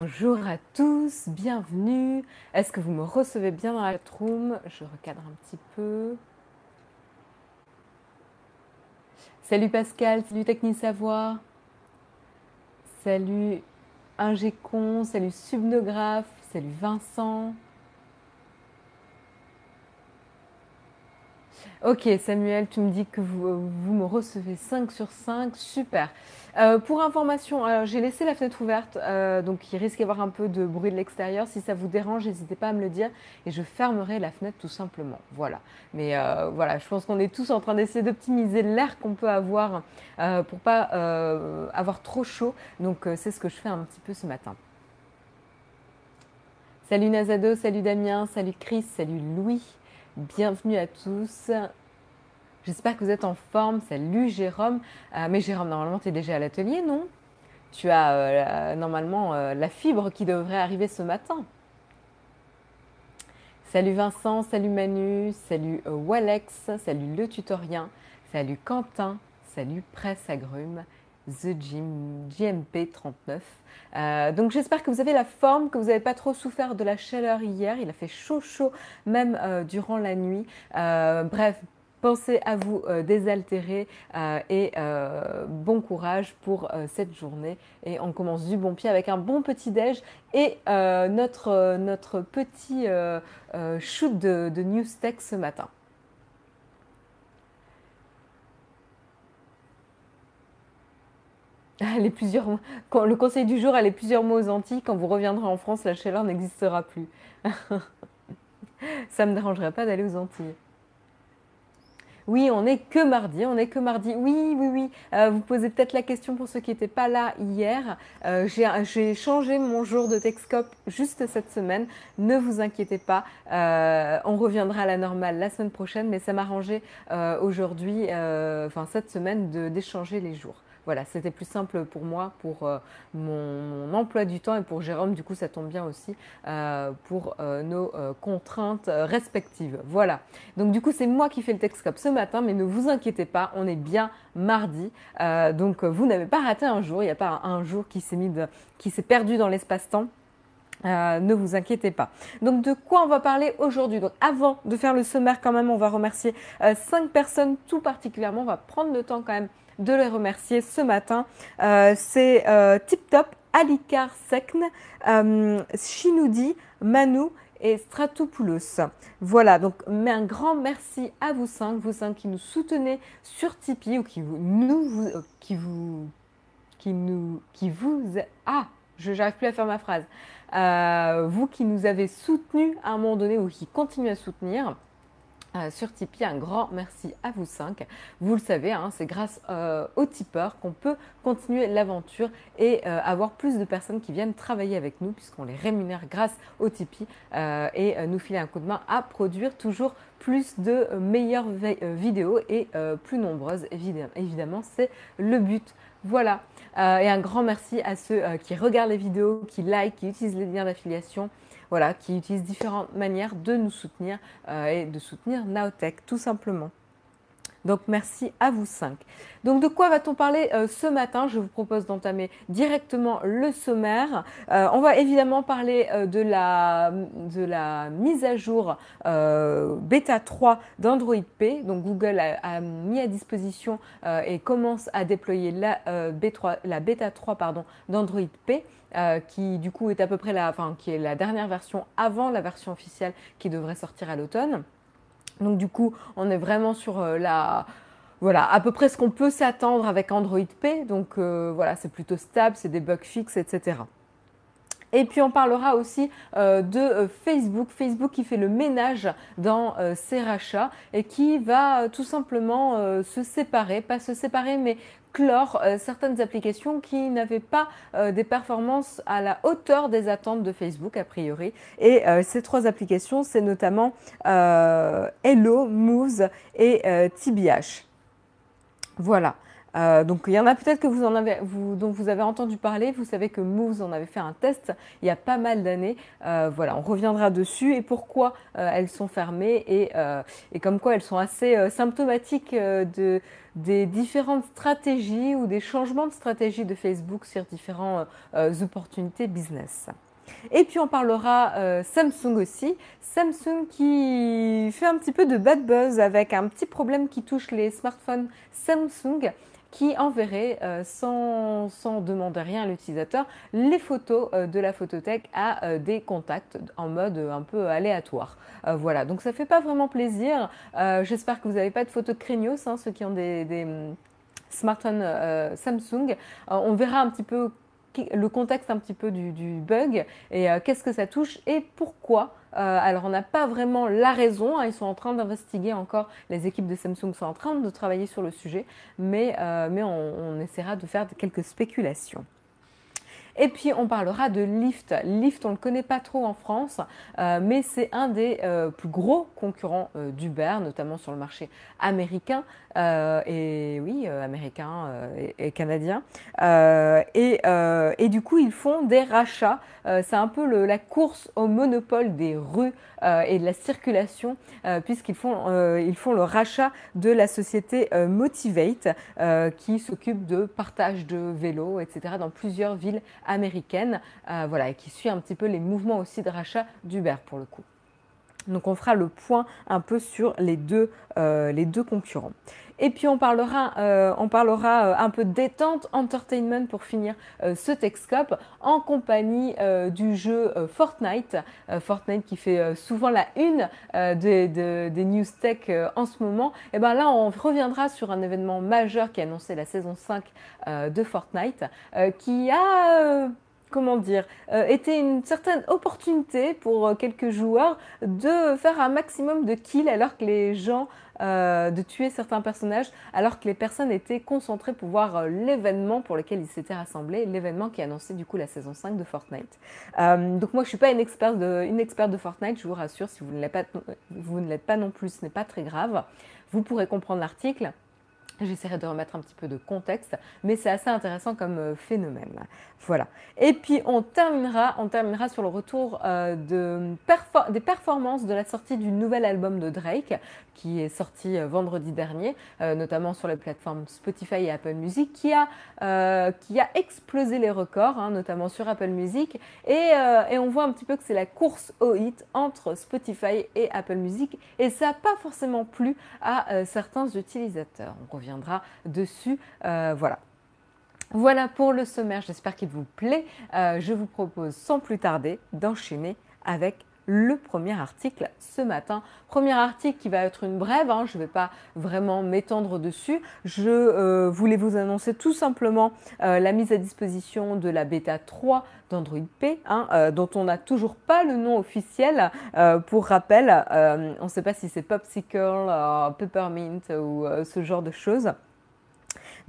Bonjour à tous, bienvenue. Est-ce que vous me recevez bien dans la room Je recadre un petit peu. Salut Pascal, salut Techni Savoir. Salut Ingécon, salut Subnographe, salut Vincent. Ok, Samuel, tu me dis que vous, me recevez 5 sur 5, super. Euh, pour information, j'ai laissé la fenêtre ouverte, euh, donc il risque d'y avoir un peu de bruit de l'extérieur. Si ça vous dérange, n'hésitez pas à me le dire et je fermerai la fenêtre tout simplement. Voilà. Mais euh, voilà, je pense qu'on est tous en train d'essayer d'optimiser l'air qu'on peut avoir pour pas avoir trop chaud. Donc c'est ce que je fais un petit peu ce matin. Salut Nazado, salut Damien, salut Chris, salut Louis. Bienvenue à tous. J'espère que vous êtes en forme. Salut Jérôme. Euh, mais Jérôme, normalement, tu es déjà à l'atelier, non? Tu as euh, normalement euh, la fibre qui devrait arriver ce matin. Salut Vincent, salut Manu, salut Walex, salut le tutorien, salut Quentin, salut Presse Agrume, The Gym, JMP 39. Euh, donc j'espère que vous avez la forme, que vous n'avez pas trop souffert de la chaleur hier. Il a fait chaud chaud même durant la nuit. Bref, pensez à vous désaltérer et bon courage pour cette journée. Et on commence du bon pied avec un bon petit déj et notre, notre petit shoot de, News Tech ce matin. Les plusieurs, le conseil du jour, allez plusieurs mots aux Antilles. Quand vous reviendrez en France, la chaleur n'existera plus. Ça ne me dérangerait pas d'aller aux Antilles. Oui, on n'est que mardi, on n'est que mardi. Oui, oui, oui. Euh, vous posez peut-être la question pour ceux qui n'étaient pas là hier. Euh, j'ai changé mon jour de Texcope juste cette semaine. Ne vous inquiétez pas. Euh, on reviendra à la normale la semaine prochaine, mais ça m'a arrangé aujourd'hui, enfin cette semaine, d'échanger les jours. Voilà, c'était plus simple pour moi, pour euh, mon, emploi du temps et pour Jérôme, du coup ça tombe bien aussi euh, pour euh, nos contraintes respectives. Voilà, donc du coup c'est moi qui fais le Texcope ce matin, mais ne vous inquiétez pas, on est bien mardi, donc vous n'avez pas raté un jour, il n'y a pas un, jour qui s'est mis qui s'est perdu dans l'espace-temps. ne vous inquiétez pas. Donc de quoi on va parler aujourd'hui? Donc avant de faire le sommaire quand même, on va remercier cinq personnes tout particulièrement. On va prendre le temps quand même de les remercier ce matin. Euh, c'est euh, Tip Top, Alikar Sekn, euh, Shinoudi, Manu et Stratopoulos. Voilà, donc un grand merci à vous cinq, vous cinq qui nous soutenez sur Tipeee ou qui vous, nous, qui vous, qui nous, qui vous, ah, je n'arrive plus à faire ma phrase. vous qui nous avez soutenus à un moment donné ou qui continuez à soutenir. Euh, sur Tipeee. Un grand merci à vous cinq. Vous le savez, hein, c'est grâce euh, aux tipeurs qu'on peut continuer l'aventure et euh, avoir plus de personnes qui viennent travailler avec nous puisqu'on les rémunère grâce au Tipeee et nous filer un coup de main à produire toujours plus de meilleures vidéos et plus nombreuses. Évidemment, évidemment c'est le but. Voilà. et un grand merci à ceux qui regardent les vidéos, qui like, qui utilisent les liens d'affiliation voilà, qui utilisent différentes manières de nous soutenir euh, et de soutenir Naotech, tout simplement. Donc merci à vous cinq. Donc de quoi va-t-on parler euh, ce matin? Je vous propose d'entamer directement le sommaire. Euh, on va évidemment parler de, la, de la mise à jour bêta 3 d'Android P. Donc Google a, mis à disposition et commence à déployer la, B3, la bêta 3 d'Android P. Euh, qui du coup est à peu près la, qui est la dernière version avant la version officielle qui devrait sortir à l'automne. Donc du coup, on est vraiment sur euh, la, voilà, à peu près ce qu'on peut s'attendre avec Android P. Donc euh, voilà, c'est plutôt stable, c'est des bugs fixes, etc. Et puis on parlera aussi de Facebook, Facebook qui fait le ménage dans ses rachats et qui va tout simplement se séparer, pas se séparer, mais clore euh, certaines applications qui n'avaient pas euh, des performances à la hauteur des attentes de Facebook a priori. Et euh, ces trois applications, c'est notamment Hello, Moves et TBH. Voilà. Euh, donc il y en a peut-être que vous en avez, vous, dont vous avez entendu parler. Vous savez que Moves en avait fait un test il y a pas mal d'années. Euh, voilà, on reviendra dessus et pourquoi euh, elles sont fermées et, et, comme quoi elles sont assez symptomatiques de, des différentes stratégies ou des changements de stratégie de Facebook sur différentes opportunités business. Et puis on parlera Samsung aussi. Samsung qui fait un petit peu de bad buzz avec un petit problème qui touche les smartphones Samsung qui enverrait euh, sans, demander rien à l'utilisateur les photos euh, de la photothèque à des contacts en mode un peu aléatoire. voilà, donc ça fait pas vraiment plaisir. J'espère que vous n'avez pas de photos craignos, hein, ceux qui ont des, des hum, smartphones Samsung. on verra un petit peu le contexte un petit peu du, bug et euh, qu'est-ce que ça touche et pourquoi. Euh, alors on n'a pas vraiment la raison, hein, ils sont en train d'investiguer encore, les équipes de Samsung sont en train de travailler sur le sujet, mais, euh, mais on essaiera de faire quelques spéculations. Et puis on parlera de Lyft. Lyft, on ne le connaît pas trop en France, euh, mais c'est un des euh, plus gros concurrents euh, d'Uber, notamment sur le marché américain. et oui, américain et, canadien. Et, du coup, ils font des rachats. c'est un peu la course au monopole des rues et de la circulation, puisqu'ils font, ils font le rachat de la société Motivate, qui s'occupe de partage de vélos, etc., dans plusieurs villes américaine, euh, voilà, et qui suit un petit peu les mouvements aussi de rachat d'Uber pour le coup. Donc on fera le point un peu sur les deux, euh, les deux concurrents. Et puis on parlera, euh, on parlera un peu détente entertainment pour finir ce Techscope en compagnie du jeu Fortnite. Fortnite qui fait souvent la une des, des, news tech en ce moment. Et ben là on reviendra sur un événement majeur qui a annoncé la saison 5 de Fortnite qui a comment dire, euh, était une certaine opportunité pour euh, quelques joueurs de faire un maximum de kills alors que les gens, euh, de tuer certains personnages, alors que les personnes étaient concentrées pour voir l'événement pour lequel ils s'étaient rassemblés, l'événement qui annonçait du coup la saison 5 de Fortnite. donc moi je suis pas une experte de, Fortnite, je vous rassure, si vous ne l'êtes vous ne l'êtes pas non plus, ce n'est pas très grave. Vous pourrez comprendre l'article. J'essaierai de remettre un petit peu de contexte, mais c'est assez intéressant comme euh, phénomène. Voilà. Et puis on terminera, on terminera sur le retour euh, de des performances de la sortie du nouvel album de Drake, qui est sorti euh, vendredi dernier, notamment sur les plateformes Spotify et Apple Music, qui a, qui a explosé les records, hein, notamment sur Apple Music. Et, on voit un petit peu que c'est la course au hit entre Spotify et Apple Music, et ça n'a pas forcément plu à certains utilisateurs. On revient dessus. Euh, voilà. Voilà pour le sommaire, j'espère qu'il vous plaît. Euh, je vous propose sans plus tarder d'enchaîner avec le premier article ce matin. Premier article qui va être une brève, hein, je ne vais pas vraiment m'étendre dessus. Je euh, voulais vous annoncer tout simplement la mise à disposition de la bêta 3 d'Android P, hein, dont on n'a toujours pas le nom officiel. pour rappel, on ne sait pas si c'est Popsicle, Peppermint ou ce genre de choses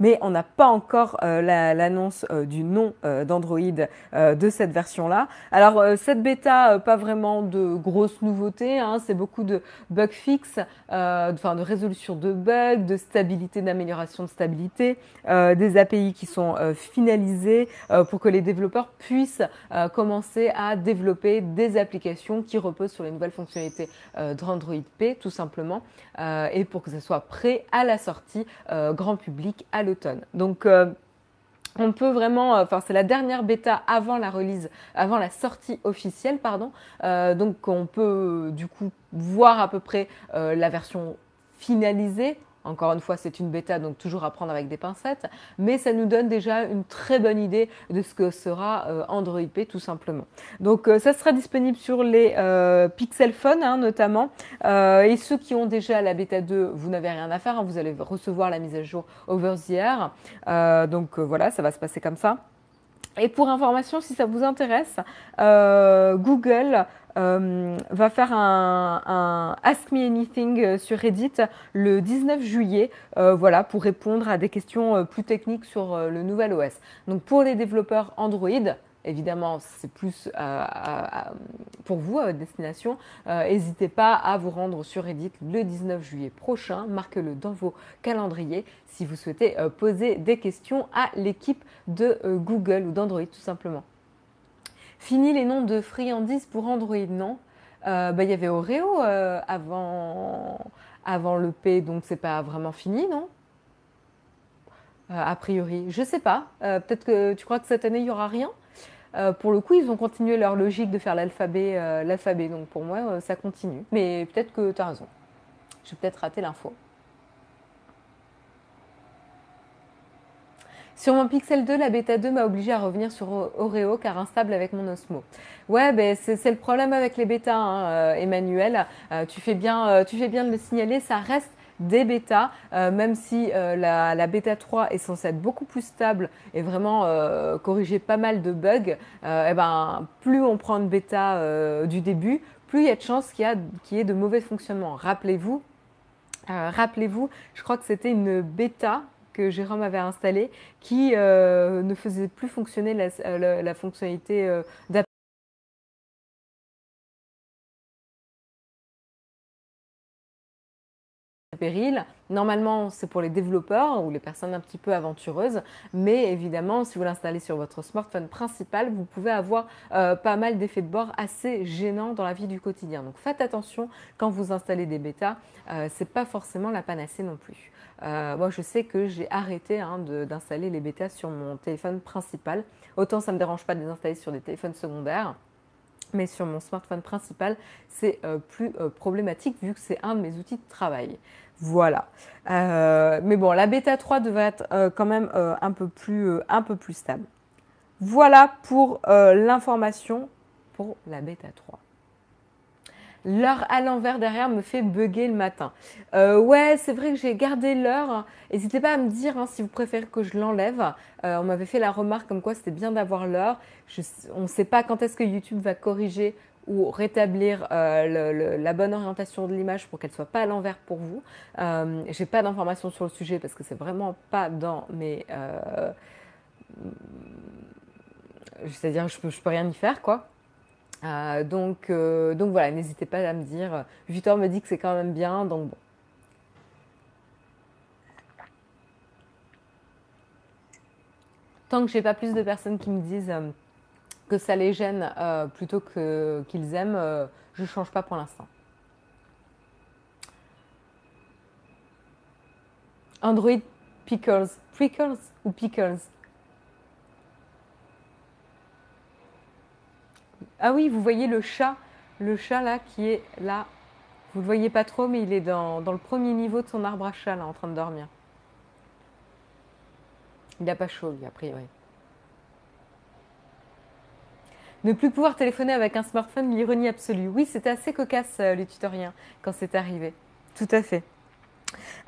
mais on n'a pas encore euh, l'annonce euh, du nom euh, d'Android de cette version-là. Alors cette bêta, pas vraiment de grosses nouveautés, hein, c'est beaucoup de bug fix, enfin de résolution de bugs, de stabilité, d'amélioration de stabilité, des API qui sont finalisées pour que les développeurs puissent commencer à développer des applications qui reposent sur les nouvelles fonctionnalités d'Android P, tout simplement, et pour que ça soit prêt à la sortie grand public à donc euh, on peut vraiment, euh, enfin c'est la dernière bêta avant la release, avant la sortie officielle, pardon. Euh, donc on peut du coup voir à peu près la version finalisée encore une fois, c'est une bêta, donc toujours à prendre avec des pincettes, mais ça nous donne déjà une très bonne idée de ce que sera euh, Android P tout simplement. Donc euh, ça sera disponible sur les euh, Pixel Phone hein, notamment, et ceux qui ont déjà la bêta 2, vous n'avez rien à faire, hein, vous allez recevoir la mise à jour over the air. donc voilà, ça va se passer comme ça. Et pour information, si ça vous intéresse, Google euh, va faire un, Ask Me Anything euh, sur Reddit le 19 juillet, euh, voilà, pour répondre à des questions plus techniques sur le nouvel OS. Donc pour les développeurs Android, évidemment, c'est plus pour vous, à destination. N'hésitez pas à vous rendre sur Reddit le 19 juillet prochain. Marquez-le dans vos calendriers si vous souhaitez poser des questions à l'équipe de Google ou d'Android tout simplement. Fini les noms de friandises pour Android, non? Bah, Il y avait Oreo avant, avant le P, donc c'est pas vraiment fini, non? A priori, je sais pas. Peut-être que tu crois que cette année il y aura rien? Euh, pour le coup, ils ont continué leur logique de faire l'alphabet, euh, l'alphabet. Donc pour moi, euh, ça continue. Mais peut-être que tu as raison. J'ai peut-être raté l'info. Sur mon Pixel 2, la bêta 2 m'a obligé à revenir sur Oreo car instable avec mon Osmo. Ouais, ben c'est le problème avec les bêtas, hein, Emmanuel. tu, fais bien, tu fais bien de le signaler, ça reste des bêtas, euh, même si euh, la, bêta 3 est censée être beaucoup plus stable et vraiment euh, corriger pas mal de bugs, et eh ben, plus on prend une bêta du début, plus il y a de chances qu'il y, ait de mauvais fonctionnements. Rappelez-vous, rappelez-vous, je crois que c'était une bêta Jérôme avait installée qui ne faisait plus fonctionner la, fonctionnalité péril. Normalement, c'est pour les développeurs ou les personnes un petit peu aventureuses, mais évidemment, si vous l'installez sur votre smartphone principal, vous pouvez avoir euh, pas mal d'effets de bord assez gênants dans la vie du quotidien. Donc faites attention quand vous installez des bêtas, euh, c'est pas forcément la panacée non plus. Euh, moi, je sais que j'ai arrêté hein, d'installer les bêtas sur mon téléphone principal. Autant ça ne me dérange pas de les installer sur des téléphones secondaires mais sur mon smartphone principal, c'est plus problématique vu que c'est un de mes outils de travail. Voilà. Euh, mais bon, la bêta 3 devrait être euh, quand même euh, un peu plus stable. Voilà pour l'information pour la bêta 3. L'heure à l'envers derrière me fait bugger le matin. ouais, c'est vrai que j'ai gardé l'heure. N'hésitez pas à me dire hein, si vous préférez que je l'enlève. on m'avait fait la remarque comme quoi c'était bien d'avoir l'heure. on ne sait pas quand est-ce que YouTube va corriger ou rétablir euh, la bonne orientation de l'image pour qu'elle soit pas à l'envers pour vous. Euh, J'ai pas d'informations sur le sujet parce que c'est vraiment pas dans mes. Euh, c'est-à-dire, je je peux rien y faire, quoi. Euh, donc, donc voilà, n'hésitez pas à me dire. Victor me dit que c'est quand même bien, donc bon. Tant que j'ai pas plus de personnes qui me disent que ça les gêne euh, plutôt qu'ils aiment, euh, je ne change pas pour l'instant. Android Pickles. Prickles ou Pickles? Ah oui, vous voyez le chat, le chat là qui est là. Vous ne le voyez pas trop, mais il est dans, le premier niveau de son arbre à chat là, en train de dormir. Il n'a pas chaud, lui, a priori. Ne plus pouvoir téléphoner avec un smartphone, l'ironie absolue. Oui, c'était assez cocasse euh, le tutoriel quand c'est arrivé. Tout à fait.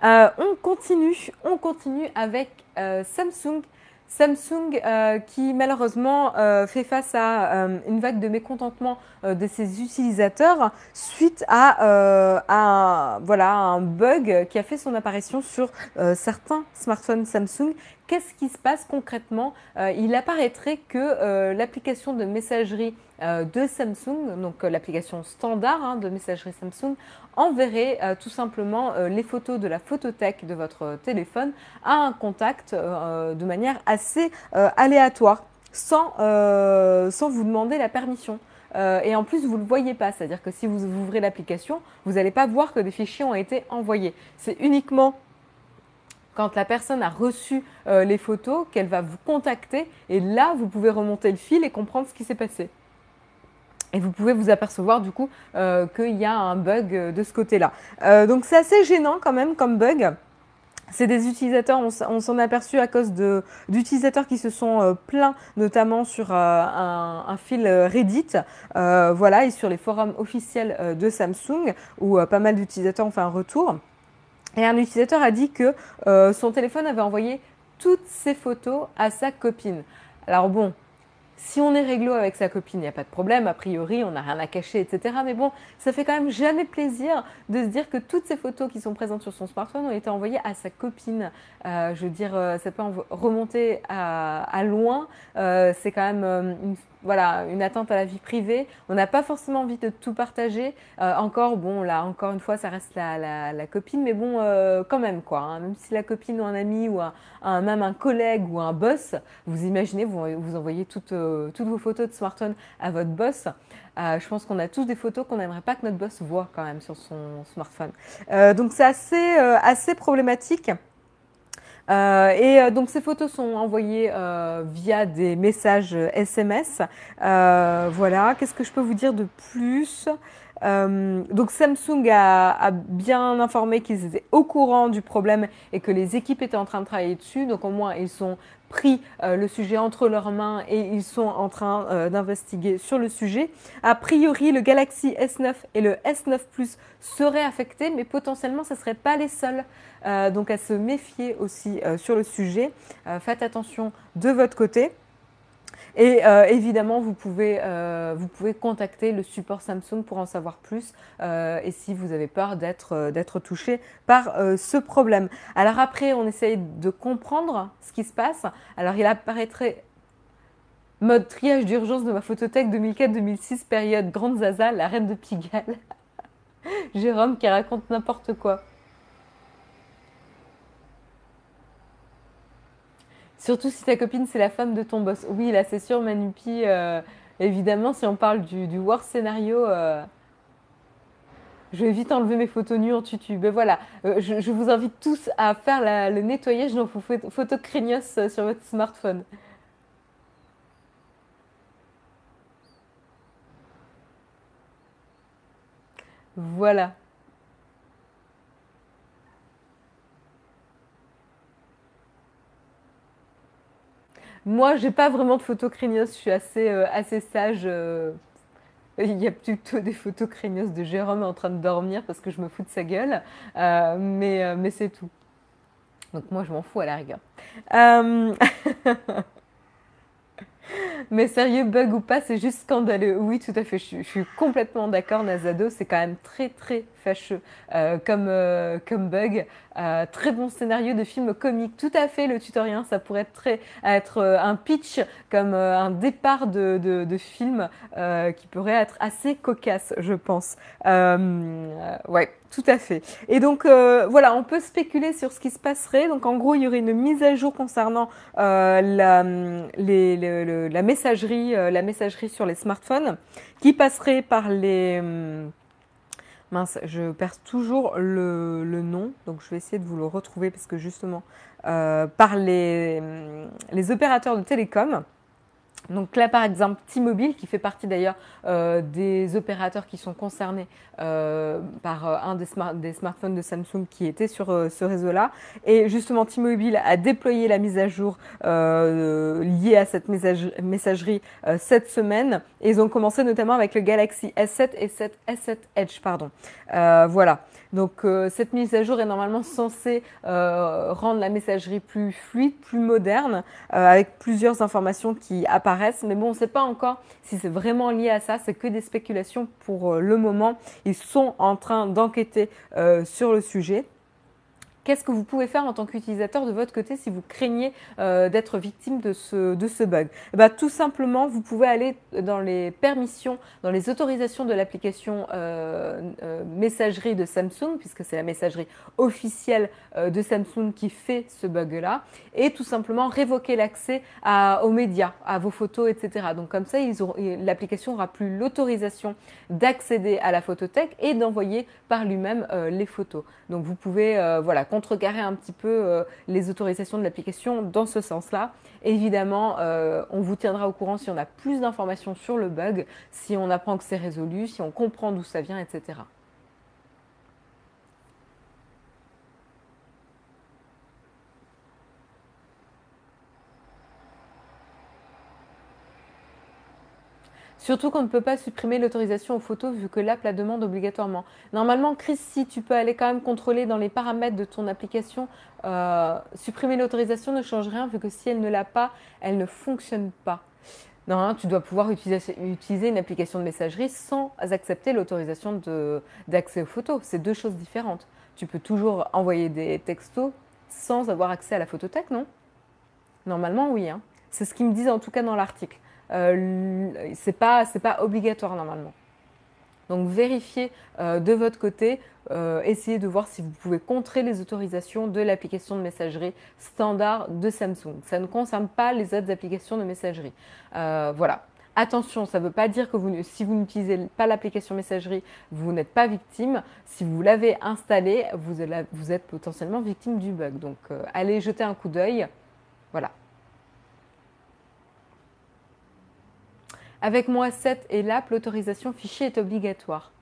Euh, on continue, on continue avec euh, Samsung. Samsung qui malheureusement fait face à une vague de mécontentement de ses utilisateurs suite à, à, voilà, un bug qui a fait son apparition sur certains smartphones Samsung qu'est-ce qui se passe concrètement euh, Il apparaîtrait que euh, l'application de messagerie euh, de Samsung, donc l'application standard hein, de messagerie Samsung, enverrait tout simplement les photos de la photothèque de votre téléphone à un contact de manière assez aléatoire, sans, sans vous demander la permission. et en plus, vous ne le voyez pas. C'est-à-dire que si vous ouvrez l'application, vous n'allez pas voir que des fichiers ont été envoyés. C'est uniquement quand la personne a reçu euh, les photos qu'elle va vous contacter et là vous pouvez remonter le fil et comprendre ce qui s'est passé. Et vous pouvez vous apercevoir du coup euh, qu'il y a un bug euh, de ce côté-là. donc c'est assez gênant quand même comme bug. C'est des utilisateurs, on, s'en est aperçu à cause d'utilisateurs qui se sont plaints, notamment sur un, un, fil Reddit, voilà, et sur les forums officiels de Samsung, où pas mal d'utilisateurs ont fait un retour. Et un utilisateur a dit que euh, son téléphone avait envoyé toutes ses photos à sa copine. Alors bon, Si on est réglo avec sa copine, il n'y a pas de problème, a priori, on n'a rien à cacher, etc. Mais bon, ça fait quand même jamais plaisir de se dire que toutes ces photos qui sont présentes sur son smartphone ont été envoyées à sa copine. Euh, je veux dire, euh, ça peut remonter à, loin. C'est quand même une voilà, une atteinte à la vie privée. On n'a pas forcément envie de tout partager. Euh, encore, bon, là, encore une fois, ça reste la, la, copine, mais bon, euh, quand même, quoi. Hein. même si la copine ou un ami ou un, même un collègue ou un boss, vous imaginez, vous, vous envoyez toutes, euh, toutes vos photos de smartphone à votre boss. je pense qu'on a tous des photos qu'on n'aimerait pas que notre boss voit quand même sur son smartphone. donc c'est assez, assez problématique. Euh, et euh, donc ces photos sont envoyées euh, via des messages SMS. voilà, qu'est-ce que je peux vous dire de plus? Donc Samsung a, bien informé qu'ils étaient au courant du problème et que les équipes étaient en train de travailler dessus. Donc au moins ils sont pris le sujet entre leurs mains et ils sont en train d'investiguer sur le sujet. A priori, le Galaxy S9 et le S9 Plus seraient affectés, mais potentiellement, ce ne seraient pas les seuls. Euh, donc à se méfier aussi euh, sur le sujet. Euh, faites attention de votre côté. Et évidemment, vous pouvez, vous pouvez contacter le support Samsung pour en savoir plus et si vous avez peur d'être touché par ce problème. Alors après, on essaye de comprendre ce qui se passe. Alors il apparaîtrait mode triage d'urgence de ma photothèque 2004-2006, période Grande Zaza, la reine de Pigalle. Jérôme qui raconte n'importe quoi. Surtout si ta copine, c'est la femme de ton boss. Oui, là, c'est sûr, Manupi. Euh, évidemment, si on parle du, worst scénario, euh, je vais vite enlever mes photos nues en tutu. Ben voilà, euh, je, vous invite tous à faire le nettoyage de vos photos craignos sur votre smartphone. Voilà. Moi, j'ai pas vraiment de photos craignos, je suis assez, euh, assez sage. Euh. Il y a plutôt des photos craignos de Jérôme en train de dormir parce que je me fous de sa gueule, euh, mais, mais c'est tout. Donc moi, je m'en fous à la rigueur. Mais sérieux, bug ou pas, c'est juste scandaleux. Oui, tout à fait, je, suis complètement d'accord, Nazado, c'est quand même très très fâcheux comme, comme bug. Euh, très bon scénario de film comique, tout à fait le tutoriel, ça pourrait être, très, être euh, un pitch comme euh, un départ de, de, de film qui pourrait être assez cocasse, je pense. ouais, tout à fait. Et donc voilà, on peut spéculer sur ce qui se passerait. Donc en gros, il y aurait une mise à jour concernant la, les, la messagerie, la messagerie sur les smartphones, qui passerait par les Mince, je perds toujours le, nom, donc je vais essayer de vous le retrouver parce que justement, euh, par les, les opérateurs de télécom, donc là, par exemple, T-Mobile, qui fait partie d'ailleurs euh, des opérateurs qui sont concernés euh, par euh, un des, des, smartphones de Samsung qui était sur ce réseau-là. Et justement, T-Mobile a déployé la mise à jour liée à cette messagerie cette semaine. Et ils ont commencé notamment avec le Galaxy S7 et S7 Edge. Pardon. voilà. Donc euh, cette mise à jour est normalement censée euh, rendre la messagerie plus fluide, plus moderne, euh, avec plusieurs informations qui apparaissent. Mais bon, on ne sait pas encore si c'est vraiment lié à ça. C'est que des spéculations pour le moment. Ils sont en train d'enquêter sur le sujet. Qu'est-ce que vous pouvez faire en tant qu'utilisateur de votre côté si vous craignez euh, d'être victime de ce, de ce bug? Eh ben, Tout simplement, vous pouvez aller dans les permissions, dans les autorisations de l'application euh, euh, messagerie de Samsung, puisque c'est la messagerie officielle de Samsung qui fait ce bug-là, et tout simplement révoquer l'accès aux médias, à vos photos, etc. Donc comme ça, l'application aura plus l'autorisation d'accéder à la photothèque et d'envoyer par lui-même les photos. Donc vous pouvez voilà contrecarrer un petit peu euh, les autorisations de l'application dans ce sens-là. Évidemment, euh, on vous tiendra au courant si on a plus d'informations sur le bug, si on apprend que c'est résolu, si on comprend d'où ça vient, etc. Surtout qu'on ne peut pas supprimer l'autorisation aux photos vu que l'app la demande obligatoirement. Normalement, Chris, si tu peux aller quand même contrôler dans les paramètres de ton application, euh, supprimer l'autorisation ne change rien vu que si elle ne l'a pas, elle ne fonctionne pas. Non, tu dois pouvoir utiliser, une application de messagerie sans accepter l'autorisation d'accès aux photos. C'est deux choses différentes. Tu peux toujours envoyer des textos sans avoir accès à la photothèque, non? Normalement, oui. Hein. C'est ce qu'ils me disent en tout cas dans l'article. Euh, c'est pas, pas obligatoire normalement. Donc vérifiez euh, de votre côté, euh, essayez de voir si vous pouvez contrer les autorisations de l'application de messagerie standard de Samsung. Ça ne concerne pas les autres applications de messagerie. Voilà. Attention, ça ne veut pas dire que si vous n'utilisez pas l'application messagerie, vous n'êtes pas victime. Si vous l'avez installée, vous, vous, êtes potentiellement victime du bug. Donc allez jeter un coup d'œil. Voilà. Avec moi 7 et l'app, l'autorisation fichier est obligatoire.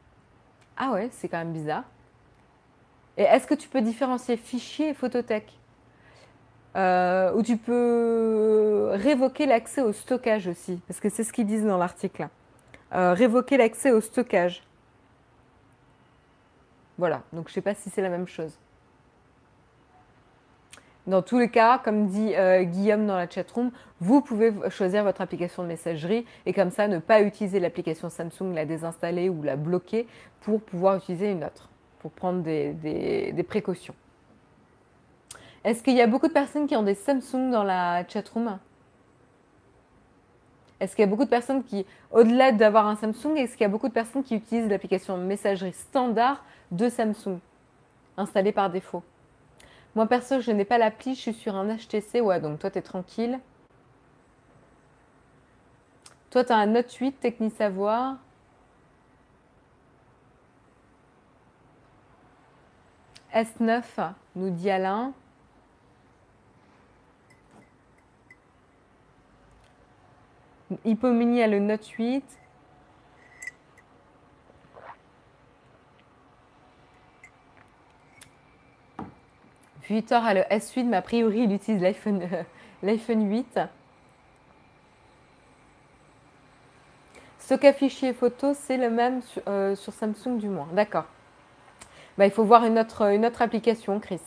Ah ouais, c'est quand même bizarre. Et est-ce que tu peux différencier fichier et photothèque? Euh, Ou tu peux révoquer l'accès au stockage aussi, parce que c'est ce qu'ils disent dans l'article. Euh, révoquer l'accès au stockage. Voilà, donc je ne sais pas si c'est la même chose. Dans tous les cas, comme dit euh, Guillaume dans la chatroom, vous pouvez choisir votre application de messagerie et comme ça ne pas utiliser l'application Samsung, la désinstaller ou la bloquer pour pouvoir utiliser une autre, pour prendre des, précautions. Est-ce qu'il y a beaucoup de personnes qui ont des Samsung dans la chatroom? Est-ce qu'il y a beaucoup de personnes qui, au-delà d'avoir un Samsung, est-ce qu'il y a beaucoup de personnes qui utilisent l'application messagerie standard de Samsung, installée par défaut? Moi perso, je n'ai pas l'appli, je suis sur un HTC. Ouais, donc toi, tu es tranquille. Toi, tu as un Note 8 Techni Savoir. S9, nous dit Alain. Hypomini a le Note 8. Victor a le S8, mais a priori, il utilise l'iPhone 8. Euh, Stock fichier photo, c'est le même euh, sur, Samsung du moins. D'accord. Bah, il faut voir une autre, une autre application, Chris.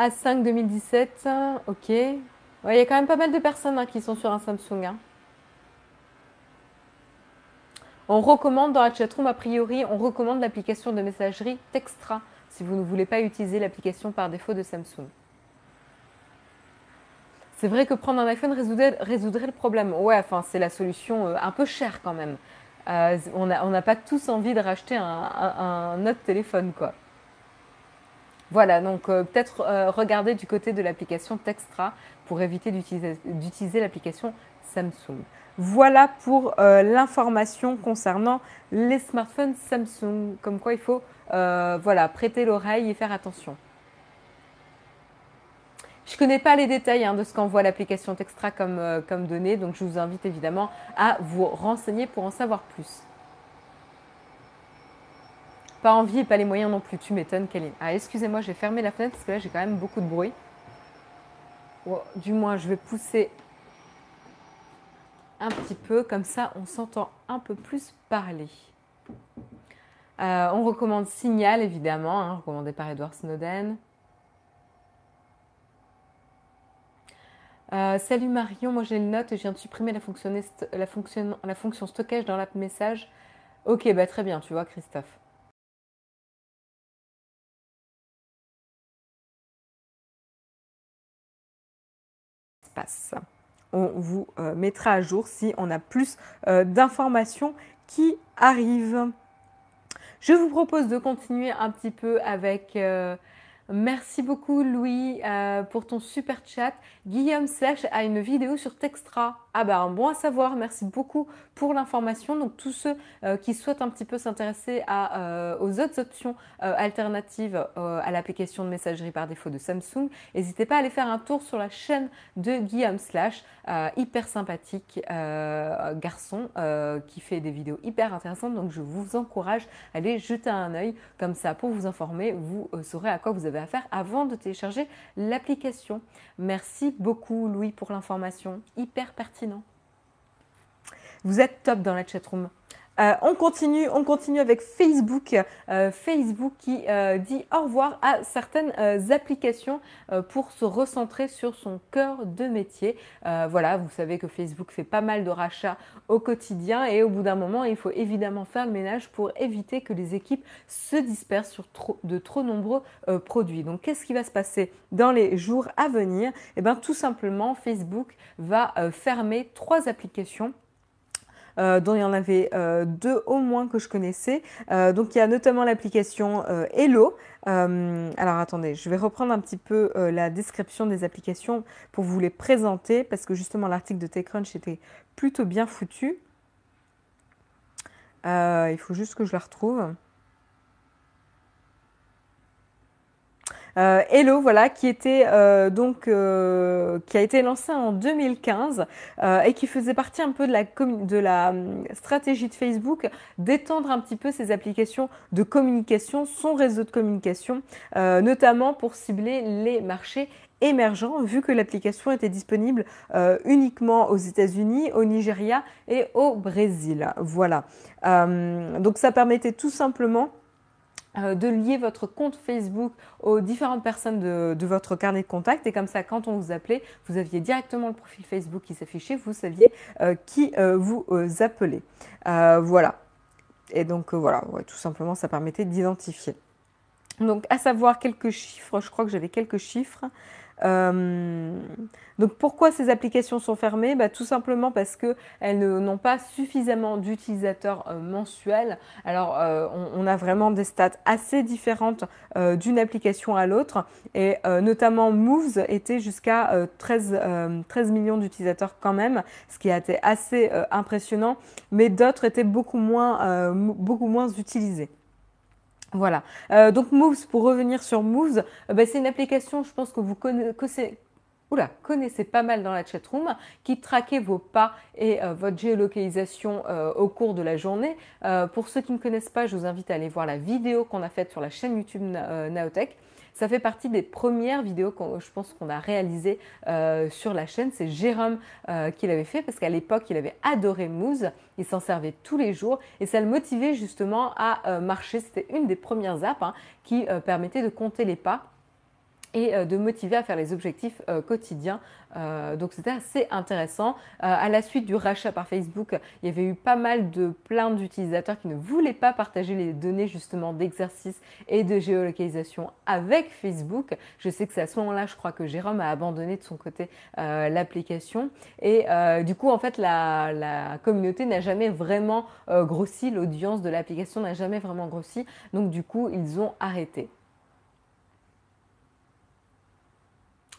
A5 2017, ok. Il y a quand même pas mal de personnes hein, qui sont sur un Samsung. Hein. On recommande dans la chatroom, a priori, on recommande l'application de messagerie Textra si vous ne voulez pas utiliser l'application par défaut de Samsung. C'est vrai que prendre un iPhone résoudrait, le problème. Ouais, enfin, c'est la solution euh, un peu chère quand même. Euh, on n'a pas tous envie de racheter un, autre téléphone, quoi. Voilà, donc euh, peut-être regarder du côté de l'application Textra pour éviter d'utiliser l'application Samsung. Voilà pour l'information concernant les smartphones Samsung. Comme quoi il faut euh, voilà, prêter l'oreille et faire attention. Je ne connais pas les détails hein, de ce qu'envoie l'application Textra comme, euh, comme données, donc je vous invite évidemment à vous renseigner pour en savoir plus. Pas envie et pas les moyens non plus, tu m'étonnes, Kaline. Ah, excusez-moi, j'ai fermé la fenêtre parce que là j'ai quand même beaucoup de bruit. du moins, je vais pousser un petit peu, comme ça on s'entend un peu plus parler. Euh, on recommande Signal, évidemment, hein, recommandé par Edward Snowden. Euh, salut Marion, moi j'ai le note, je viens de supprimer la, fonction, la fonction stockage dans l'app message. Ok, bah très bien, tu vois Christophe. On vous euh, mettra à jour si on a plus d'informations qui arrivent. Je vous propose de continuer un petit peu avec euh, Merci beaucoup Louis euh, pour ton super chat. Guillaume Slash a une vidéo sur Textra. Ah bah bon à savoir, merci beaucoup pour l'information. Donc tous ceux euh, qui souhaitent un petit peu s'intéresser euh, aux autres options alternatives à l'application de messagerie par défaut de Samsung, n'hésitez pas à aller faire un tour sur la chaîne de Guillaume Slash, hyper sympathique garçon qui fait des vidéos hyper intéressantes. Donc je vous encourage à aller jeter un œil comme ça pour vous informer. Vous saurez à quoi vous avez à faire avant de télécharger l'application. Merci beaucoup Louis pour l'information, hyper pertinent. Vous êtes top dans la chatroom. Euh, on continue, on continue avec Facebook. Euh, Facebook qui euh, dit au revoir à certaines applications pour se recentrer sur son cœur de métier. voilà, vous savez que Facebook fait pas mal de rachats au quotidien et au bout d'un moment, il faut évidemment faire le ménage pour éviter que les équipes se dispersent sur de trop nombreux produits. Donc, qu'est-ce qui va se passer dans les jours à venir? Eh bien, tout simplement, Facebook va fermer trois applications dont il y en avait euh, deux au moins que je connaissais. Euh, donc il y a notamment l'application Hello. alors attendez, je vais reprendre un petit peu la description des applications pour vous les présenter parce que justement l'article de TechCrunch était plutôt bien foutu. il faut juste que je la retrouve. Euh, Hello, voilà, qui était euh, donc euh, qui a été lancé en 2015 et qui faisait partie un peu de la de la stratégie de Facebook d'étendre un petit peu ses applications de communication, son réseau de communication, notamment pour cibler les marchés émergents, vu que l'application était disponible uniquement aux États-Unis, au Nigeria et au Brésil. Voilà. donc ça permettait tout simplement euh, de lier votre compte Facebook aux différentes personnes de, votre carnet de contact. Et comme ça, quand on vous appelait, vous aviez directement le profil Facebook qui s'affichait, vous saviez euh, qui euh, vous appelez. voilà. Et donc voilà, tout simplement, ça permettait d'identifier. Donc, à savoir quelques chiffres, je crois que j'avais quelques chiffres. Euh, donc pourquoi ces applications sont fermées? Bah, Tout simplement parce qu'elles n'ont pas suffisamment d'utilisateurs euh, mensuels. Alors euh, on, a vraiment des stats assez différentes d'une application à l'autre et notamment Moves était jusqu'à 13, 13 millions d'utilisateurs quand même, ce qui a été assez impressionnant, mais d'autres étaient beaucoup moins, beaucoup moins utilisés. Voilà. Euh, donc Moves, pour revenir sur Moves, euh, bah, c'est une application, je pense que vous connaissez, pas mal dans la chatroom, qui traquait vos pas et euh, votre géolocalisation au cours de la journée. pour ceux qui ne connaissent pas, je vous invite à aller voir la vidéo qu'on a faite sur la chaîne YouTube Naotech. Ça fait partie des premières vidéos que je pense qu'on a réalisées euh, sur la chaîne. C'est Jérôme euh, qui l'avait fait parce qu'à l'époque, il avait adoré Moose. Il s'en servait tous les jours et ça le motivait justement à euh, marcher. C'était une des premières apps hein, qui permettait de compter les pas et euh, de motiver à faire les objectifs euh, quotidiens. Euh, donc c'était assez intéressant. à la suite du rachat par Facebook, il y avait eu pas mal de plaintes d'utilisateurs qui ne voulaient pas partager les données justement d'exercice et de géolocalisation avec Facebook. Je sais que c'est à ce moment-là, je crois que Jérôme a abandonné de son côté l'application. Et du coup, en fait, la communauté n'a jamais vraiment grossi, l'audience de l'application n'a jamais vraiment grossi. Donc du coup, ils ont arrêté.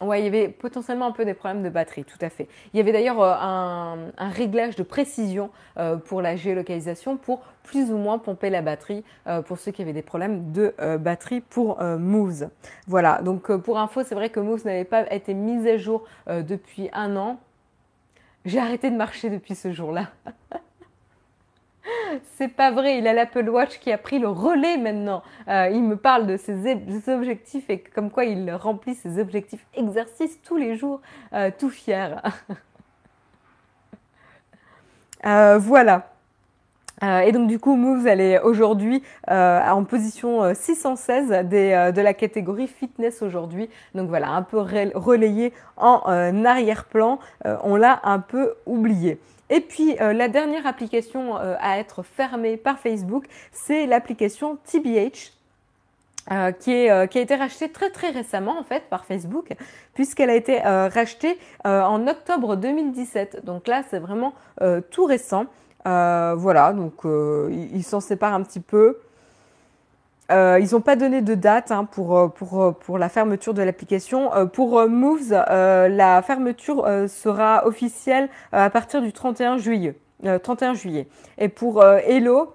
Ouais, il y avait potentiellement un peu des problèmes de batterie, tout à fait. Il y avait d'ailleurs euh, un, réglage de précision euh, pour la géolocalisation pour plus ou moins pomper la batterie euh, pour ceux qui avaient des problèmes de batterie pour Moose. Voilà, donc pour info, c'est vrai que Moose n'avait pas été mise à jour depuis un an. J'ai arrêté de marcher depuis ce jour-là. C'est pas vrai, il a l'Apple Watch qui a pris le relais maintenant. Euh, il me parle de ses, objectifs et comme quoi il remplit ses objectifs exercices tous les jours, euh, tout fier. Euh, voilà. et donc du coup, Moves, elle est aujourd'hui en position 616 de la catégorie fitness aujourd'hui. Donc voilà, un peu relayé en arrière-plan. on l'a un peu oublié. Et puis euh, la dernière application euh, à être fermée par Facebook, c'est l'application TBH. Euh, qui, qui, a été rachetée très très récemment en fait par Facebook puisqu'elle a été rachetée en octobre 2017. Donc là c'est vraiment tout récent. voilà, donc il s'en sépare un petit peu. Euh, ils n'ont pas donné de date hein, pour, euh, pour, euh, pour la fermeture de l'application. pour Moves, la fermeture sera officielle à partir du 31 juillet. 31 juillet. Et pour Hello,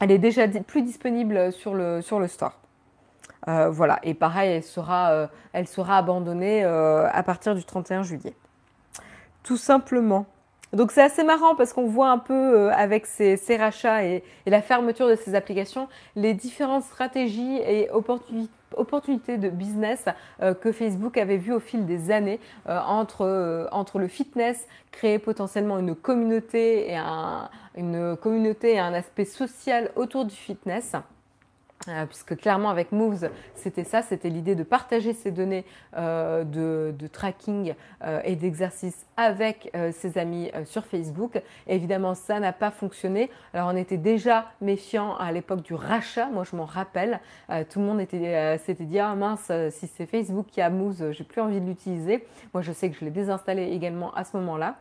elle est déjà plus disponible sur le, sur le store. voilà. Et pareil, sera, elle sera abandonnée à partir du 31 juillet. Tout simplement. Donc c'est assez marrant parce qu'on voit un peu euh, avec ces, rachats et, la fermeture de ces applications les différentes stratégies et opportunité de business euh, que Facebook avait vu au fil des années euh, entre, entre le fitness, créer potentiellement une communauté et un, une communauté et un aspect social autour du fitness. Euh, puisque clairement avec Moves, c'était ça, c'était l'idée de partager ces données euh, de, tracking euh, et d'exercice avec ses amis sur Facebook. évidemment, ça n'a pas fonctionné. Alors on était déjà méfiant à l'époque du rachat, moi je m'en rappelle. tout le monde s'était dit ah mince, si c'est Facebook qui a Moves, j'ai plus envie de l'utiliser. Moi je sais que je l'ai désinstallé également à ce moment-là.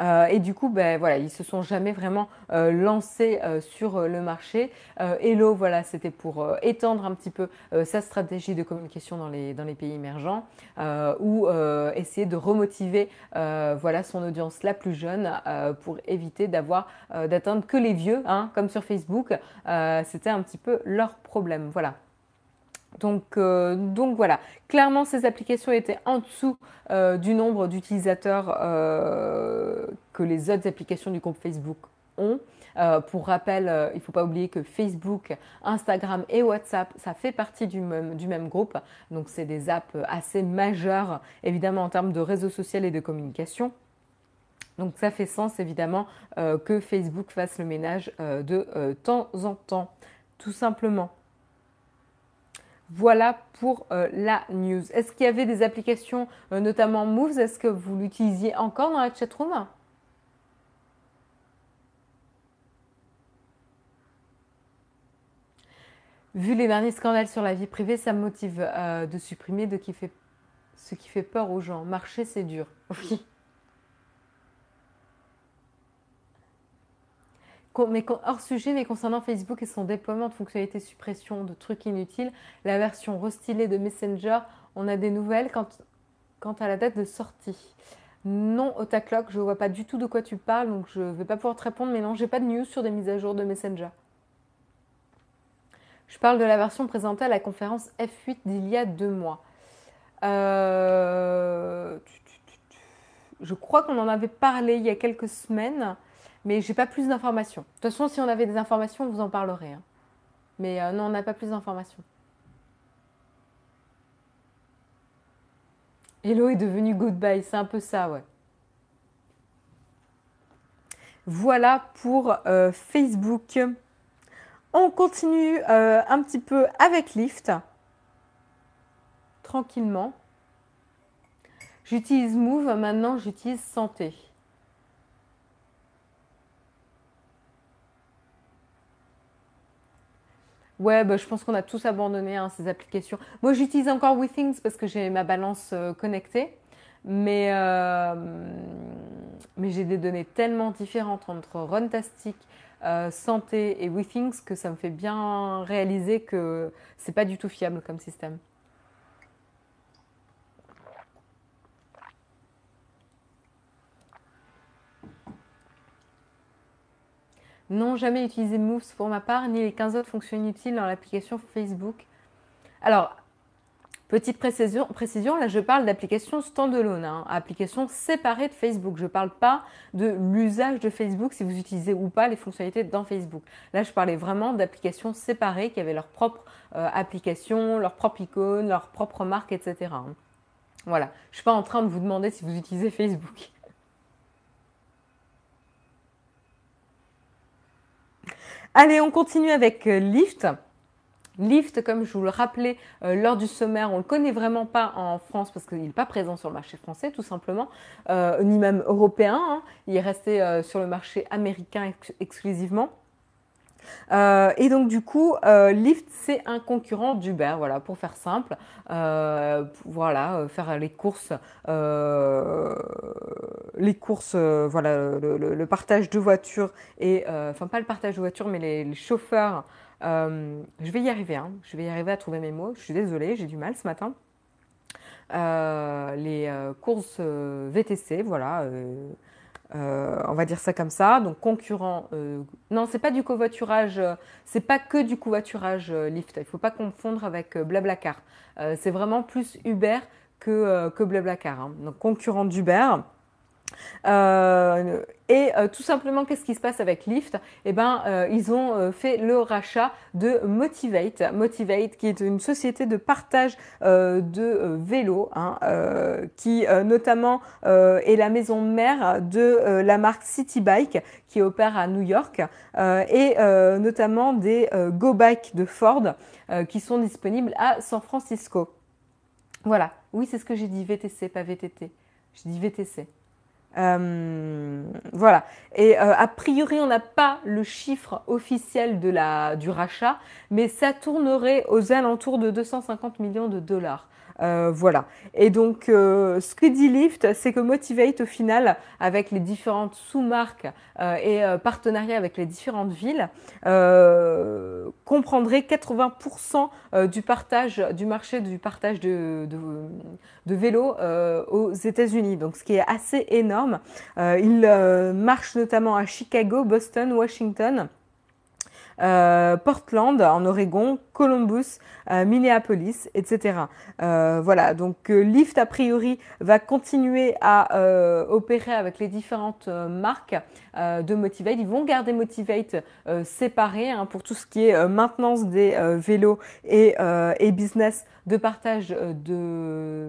Euh, et du coup, ben, voilà, ils se sont jamais vraiment euh, lancés euh, sur le marché. Hello, voilà, c'était pour étendre un petit peu sa stratégie de communication dans les, pays émergents ou essayer de remotiver voilà, son audience la plus jeune pour éviter d'avoir d'atteindre que les vieux, hein, comme sur Facebook. c'était un petit peu leur problème. Voilà. Donc, euh, donc, voilà, clairement ces applications étaient en dessous euh, du nombre d'utilisateurs euh, que les autres applications du groupe Facebook ont. pour rappel, il ne faut pas oublier que Facebook, Instagram et WhatsApp, ça fait partie du même groupe. Donc c'est des apps assez majeures, évidemment en termes de réseau social et de communication. Donc ça fait sens évidemment que Facebook fasse le ménage de temps en temps, tout simplement. Voilà pour euh, la news. Est-ce qu'il y avait des applications, euh, notamment Moves? Est-ce que vous l'utilisiez encore dans la chatroom? Vu les derniers scandales sur la vie privée, ça me motive euh, de supprimer de qui ce qui fait peur aux gens. Marcher, c'est dur. Oui. Mais hors sujet, mais concernant Facebook et son déploiement de fonctionnalités suppression de trucs inutiles, la version restylée de Messenger, on a des nouvelles quant, à la date de sortie. Non, Otaclock, je ne vois pas du tout de quoi tu parles, donc je ne vais pas pouvoir te répondre, mais non, j'ai pas de news sur des mises à jour de Messenger. Je parle de la version présentée à la conférence F8 d'il y a deux mois. Euh, je crois qu'on en avait parlé il y a quelques semaines mais j'ai pas plus d'informations. De toute façon, si on avait des informations, on vous en parlerait. Hein. Mais euh, non, on n'a pas plus d'informations. Hello est devenu goodbye, c'est un peu ça, ouais. Voilà pour euh, Facebook. On continue euh, un petit peu avec Lyft. Tranquillement. J'utilise Move, maintenant j'utilise Santé. Ouais, bah, je pense qu'on a tous abandonné hein, ces applications. Moi, j'utilise encore WeThings parce que j'ai ma balance euh, connectée. Mais, euh, mais j'ai des données tellement différentes entre Runtastic, euh, Santé et WeThings que ça me fait bien réaliser que c'est pas du tout fiable comme système. Non, jamais utilisé Moves pour ma part, ni les 15 autres fonctions inutiles dans l'application Facebook. Alors, petite précision, précision là je parle d'applications standalone, hein, applications séparées de Facebook. Je ne parle pas de l'usage de Facebook, si vous utilisez ou pas les fonctionnalités dans Facebook. Là, je parlais vraiment d'applications séparées qui avaient leur propre euh, application, leur propre icône, leur propre marque, etc. Hein. Voilà, je ne suis pas en train de vous demander si vous utilisez Facebook. Allez, on continue avec euh, Lyft. Lyft, comme je vous le rappelais euh, lors du sommaire, on ne le connaît vraiment pas en France parce qu'il n'est pas présent sur le marché français, tout simplement, euh, ni même européen. Hein. Il est resté sur le marché américain exclusivement. Euh, et donc du coup, euh, Lyft c'est un concurrent d'Uber, voilà, pour faire simple, euh, voilà, faire les courses, les courses, voilà, le, partage de voitures et, enfin pas le partage de voitures, mais les, chauffeurs. je vais y arriver, hein, je vais y arriver à trouver mes mots. Je suis désolée, j'ai du mal ce matin. les courses VTC, voilà, euh, on va dire ça comme ça. Donc concurrent, euh, non, c'est pas du covoiturage, euh, c'est pas que du covoiturage Lyft. Il faut pas confondre avec Blablacar. c'est vraiment plus Uber que, que Blablacar. Hein. Donc concurrent d'Uber. Euh, et euh, tout simplement, qu'est-ce qui se passe avec Lyft? Eh ben, euh, ils ont fait le rachat de Motivate, Motivate qui est une société de partage de vélos, hein, qui notamment est la maison mère de la marque City Bike qui opère à New York, et notamment des Go Bike de Ford qui sont disponibles à San Francisco. Voilà, oui, c'est ce que j'ai dit, VTC, pas VTT. Je dis VTC. Euh, voilà. Et euh, a priori, on n'a pas le chiffre officiel de la, du rachat, mais ça tournerait aux alentours de 250 millions de dollars. Euh, voilà. Et donc, euh, ce que dit Lyft, c'est que Motivate, au final, avec les différentes sous-marques euh, et partenariats avec les différentes villes, comprendrait 80% du partage du marché du partage de, de, de vélos aux États-Unis. Donc, ce qui est assez énorme. il marche notamment à Chicago, Boston, Washington. Euh, Portland en Oregon, Columbus, euh, Minneapolis, etc. Euh, voilà, donc Lyft a priori va continuer à opérer avec les différentes marques de Motivate. Ils vont garder Motivate séparé hein, pour tout ce qui est maintenance des vélos et, et, business de partage de,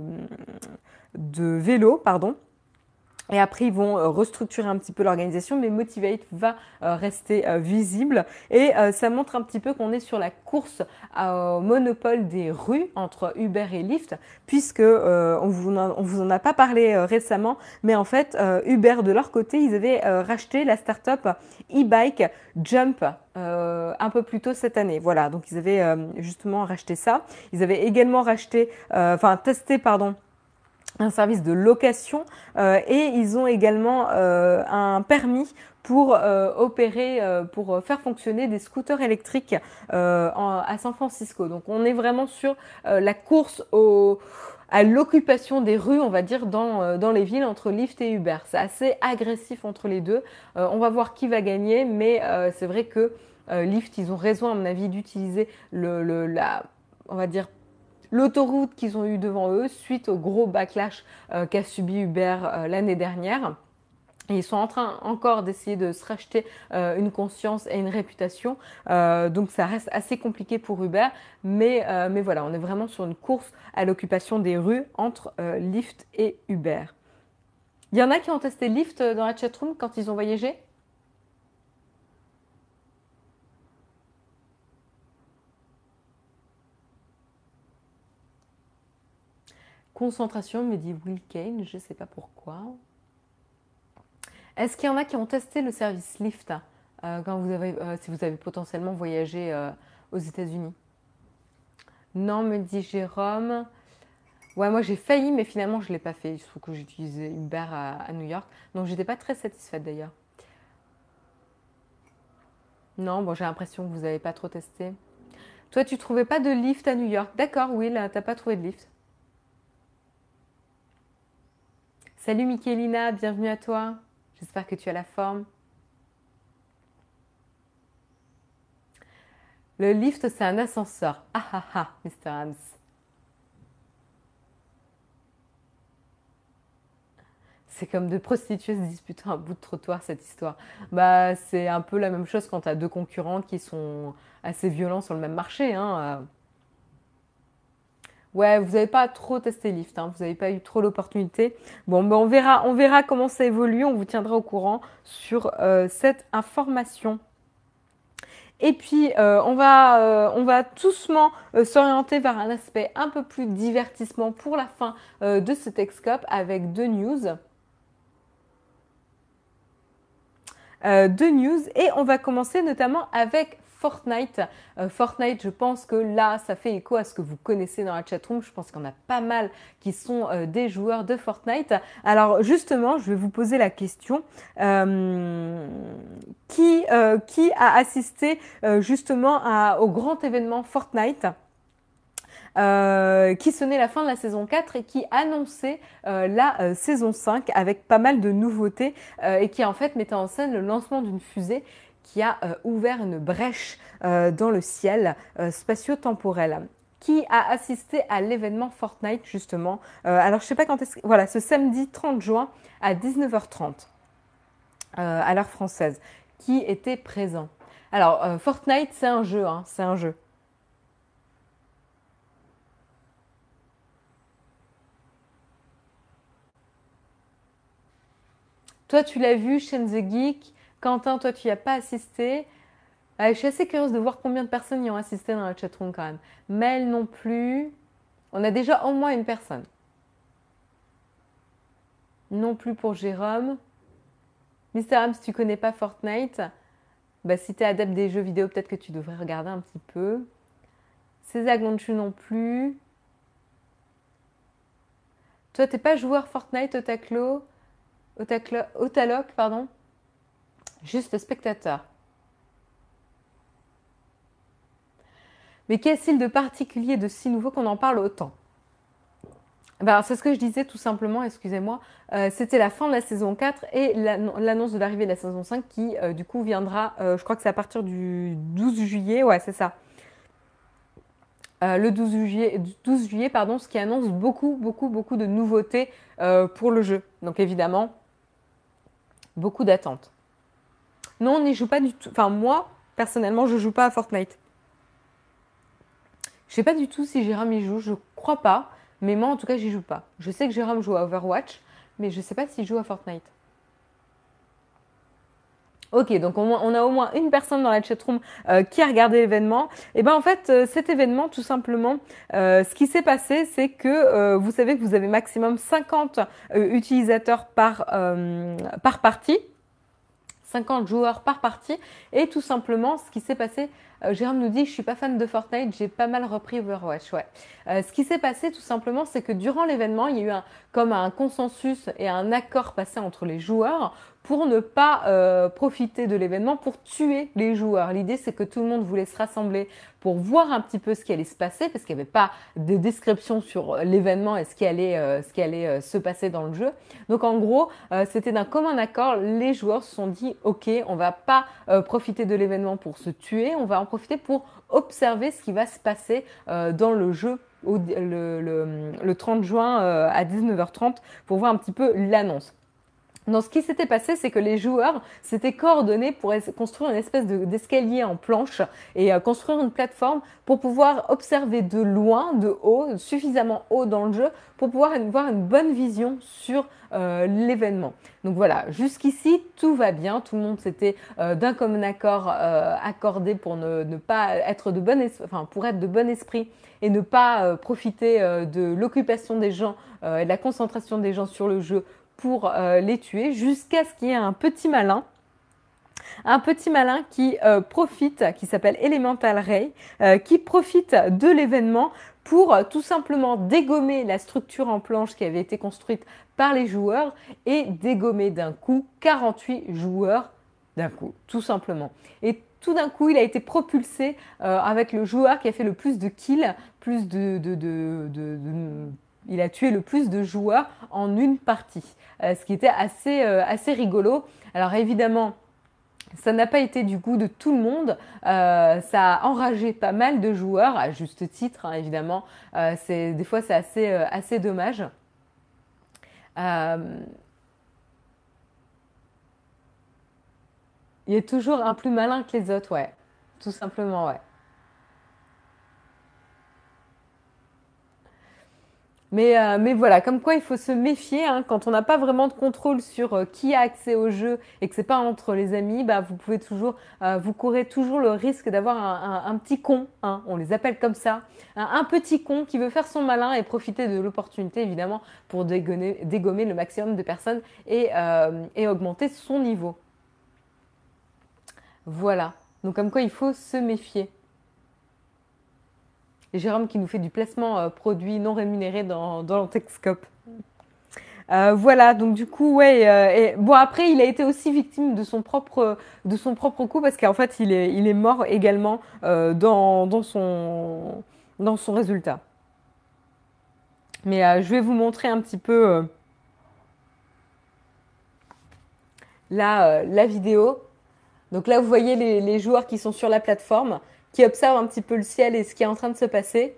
de vélos, pardon. Et après, ils vont euh, restructurer un petit peu l'organisation, mais Motivate va euh, rester euh, visible. Et ça montre un petit peu qu'on est sur la course au monopole des rues entre Uber et Lyft, puisque on vous on vous en a pas parlé récemment, mais en fait, Uber de leur côté, ils avaient racheté la startup e-bike Jump un peu plus tôt cette année. Voilà, donc ils avaient justement racheté ça. Ils avaient également racheté, enfin testé, pardon un service de location euh, et ils ont également euh, un permis pour euh, opérer, pour faire fonctionner des scooters électriques à San Francisco. Donc on est vraiment sur la course au, à l'occupation des rues, on va dire, dans, dans les villes entre Lyft et Uber. C'est assez agressif entre les deux. on va voir qui va gagner, mais c'est vrai que Lyft, ils ont raison à mon avis d'utiliser le, le, la, on va dire, l'autoroute qu'ils ont eu devant eux suite au gros backlash euh, qu'a subi Uber euh, l'année dernière. ils sont en train encore d'essayer de se racheter euh, une conscience et une réputation. donc ça reste assez compliqué pour Uber. Mais, mais voilà, on est vraiment sur une course à l'occupation des rues entre Lyft et Uber. Il y en a qui ont testé Lyft dans la chatroom quand ils ont voyagé? Concentration, me dit Will Kane, je ne sais pas pourquoi. Est-ce qu'il y en a qui ont testé le service Lyft euh, vous avez, euh, si vous avez potentiellement voyagé euh, aux États-Unis? Non, me dit Jérôme. Ouais, moi j'ai failli, mais finalement je ne l'ai pas fait. Il faut que j'utilise Uber à, à, New York. Donc j'étais pas très satisfaite d'ailleurs. Non, bon, j'ai l'impression que vous n'avez pas trop testé. Toi, tu trouvais pas de lift à New York D'accord, là, t'as pas trouvé de lift. Salut Michelina, bienvenue à toi. J'espère que tu as la forme. Le lift, c'est un ascenseur. Ah ah ah, Mr. Hans. C'est comme deux prostituées se disputant un bout de trottoir, cette histoire. Bah, c'est un peu la même chose quand tu as deux concurrents qui sont assez violents sur le même marché. Hein. Ouais, vous n'avez pas trop testé Lyft, hein, vous n'avez pas eu trop l'opportunité. Bon, ben on verra, on verra comment ça évolue, on vous tiendra au courant sur euh, cette information. Et puis, euh, on, va, euh, on va doucement s'orienter vers un aspect un peu plus divertissement pour la fin de ce Texcope avec deux news. deux news et on va commencer notamment avec Fortnite. Euh, Fortnite, je pense que là, ça fait écho à ce que vous connaissez dans la chatroom. Je pense qu'il y a pas mal qui sont euh, des joueurs de Fortnite. Alors justement, je vais vous poser la question. Euh, qui, qui a assisté justement au grand événement Fortnite? Qui sonnait la fin de la saison 4 et qui annonçait la saison 5 avec pas mal de nouveautés et qui en fait mettait en scène le lancement d'une fusée qui a euh, ouvert une brèche euh, dans le ciel euh, spatio-temporel qui a assisté à l'événement Fortnite justement. alors je sais pas quand est-ce voilà ce samedi 30 juin à 19h30 à l'heure française qui était présent? Alors Fortnite c'est un jeu, hein, c'est un jeu. Toi, tu l'as vu, Chaîne the Geek? Quentin, toi, tu n'y as pas assisté. Je suis assez curieuse de voir combien de personnes y ont assisté dans la chatroom quand même. Mel non plus. On a déjà au moins une personne. Non plus pour Jérôme. Mister Ham, si tu connais pas Fortnite, bah, si tu es adepte des jeux vidéo, peut-être que tu devrais regarder un petit peu. César Glonchu non plus. Toi, t'es pas joueur Fortnite, Otaclo Otaloc, pardon? Juste spectateur. Mais qu'est-il de particulier, de si nouveau qu'on en parle autant? Ben, C'est ce que je disais tout simplement, excusez-moi. Euh, c'était la fin de la saison 4 et l'annonce de l'arrivée de la saison 5 qui, euh, du coup, viendra, euh, je crois que c'est à partir du 12 juillet, ouais, c'est ça. le 12 juillet, 12 juillet, pardon, ce qui annonce beaucoup, beaucoup, beaucoup de nouveautés pour le jeu. Donc évidemment, beaucoup d'attentes. Non, on n'y joue pas du tout. Enfin, moi, personnellement, je joue pas à Fortnite. Je sais pas du tout si Jérôme y joue, je crois pas. Mais moi, en tout cas, j'y joue pas. Je sais que Jérôme joue à Overwatch, mais je sais pas s'il joue à Fortnite. Ok, donc on, a au moins une personne dans la chatroom euh, qui a regardé l'événement. Et ben en fait, euh, cet événement, tout simplement, euh, ce qui s'est passé, c'est que vous savez que vous avez maximum 50 utilisateurs par, par partie. 50 joueurs par partie. Et tout simplement, ce qui s'est passé, euh, Jérôme nous dit, je suis pas fan de Fortnite, j'ai pas mal repris Overwatch. Ouais. Euh, ce qui s'est passé tout simplement, c'est que durant l'événement, il y a eu un, comme un consensus et un accord passé entre les joueurs pour ne pas euh, profiter de l'événement pour tuer les joueurs. L'idée, c'est que tout le monde voulait se rassembler pour voir un petit peu ce qui allait se passer, parce qu'il n'y avait pas de description sur l'événement et ce qui allait, euh, euh, se passer dans le jeu. Donc en gros, c'était d'un commun accord, les joueurs se sont dit, ok, on va pas profiter de l'événement pour se tuer, on va en profiter pour observer ce qui va se passer dans le jeu le 30 juin à 19h30 pour voir un petit peu l'annonce. Donc, ce qui s'était passé, c'est que les joueurs s'étaient coordonnés pour construire une espèce d'escalier en planche et euh, construire une plateforme pour pouvoir observer de loin, de haut, suffisamment haut dans le jeu, pour pouvoir avoir une bonne vision sur euh, l'événement. Donc voilà, jusqu'ici, tout va bien. Tout le monde s'était euh, d'un commun accord accordé pour ne, pas être de bon pour être de bon esprit et ne pas profiter de l'occupation des gens et de la concentration des gens sur le jeu pour euh, les tuer jusqu'à ce qu'il y ait un petit malin un petit malin qui euh, profite, qui s'appelle Elemental Ray, euh, qui profite de l'événement pour tout simplement dégommer la structure en planche qui avait été construite par les joueurs et dégommer d'un coup 48 joueurs d'un coup, tout simplement. Et tout d'un coup, il a été propulsé avec le joueur qui a fait le plus de kills, plus de, il a tué le plus de joueurs en une partie, euh, ce qui était assez, euh, assez rigolo. Alors évidemment, ça n'a pas été du goût de tout le monde. Euh, ça a enragé pas mal de joueurs, à juste titre, hein, évidemment. c'est, des fois, c'est assez, assez dommage. il est toujours un plus malin que les autres, ouais. Tout simplement, ouais. Euh, mais, voilà, comme quoi il faut se méfier hein. quand on n'a pas vraiment de contrôle sur euh, qui a accès au jeu et que c'est pas entre les amis, bah vous pouvez toujours, euh, vous courez toujours le risque d'avoir un, petit con, hein. on les appelle comme ça, un, petit con qui veut faire son malin et profiter de l'opportunité évidemment pour dégommer, le maximum de personnes et augmenter son niveau. Voilà, donc comme quoi il faut se méfier. Jérôme qui nous fait du placement euh, produit non rémunéré dans, dans euh, voilà, donc du coup, ouais. Euh, bon, après, il a été aussi victime de son propre, coup parce qu'en fait, il est, mort également dans, son, résultat. Mais je vais vous montrer un petit peu la, vidéo. Donc là, vous voyez les joueurs qui sont sur la plateforme qui observe un petit peu le ciel et ce qui est en train de se passer.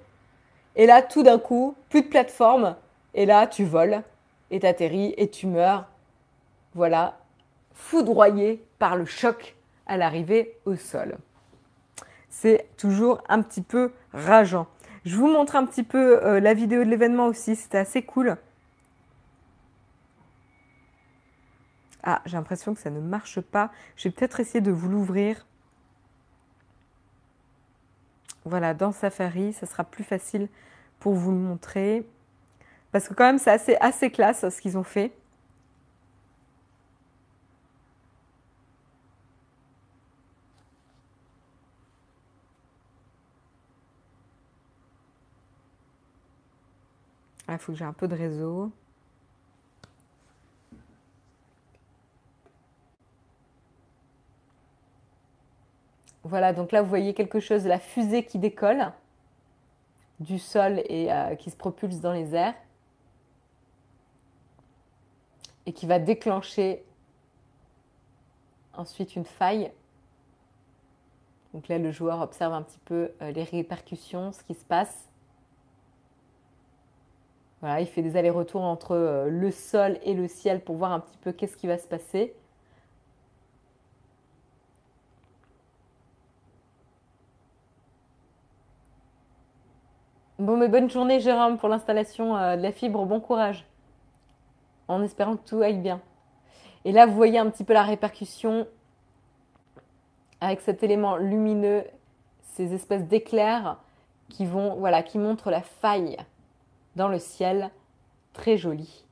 Et là, tout d'un coup, plus de plateforme. Et là, tu voles et t'atterris et tu meurs. Voilà, foudroyé par le choc à l'arrivée au sol. C'est toujours un petit peu rageant. Je vous montre un petit peu euh, la vidéo de l'événement aussi, c'était assez cool. Ah, j'ai l'impression que ça ne marche pas. Je vais peut-être essayer de vous l'ouvrir. Voilà, dans Safari, ça sera plus facile pour vous le montrer. Parce que quand même, c'est assez, assez classe ce qu'ils ont fait. Il ah, faut que j'ai un peu de réseau. Voilà, donc là, vous voyez quelque chose, la fusée qui décolle du sol et euh, qui se propulse dans les airs et qui va déclencher ensuite une faille. Donc là, le joueur observe un petit peu euh, les répercussions, ce qui se passe. Voilà, il fait des allers-retours entre euh, le sol et le ciel pour voir un petit peu qu'est-ce qui va se passer. Bon, mais bonne journée, Jérôme, pour l'installation euh, de la fibre. Bon courage. En espérant que tout aille bien. Et là, vous voyez un petit peu la répercussion avec cet élément lumineux, ces espèces d'éclairs qui vont, voilà, qui montrent la faille dans le ciel. Très joli.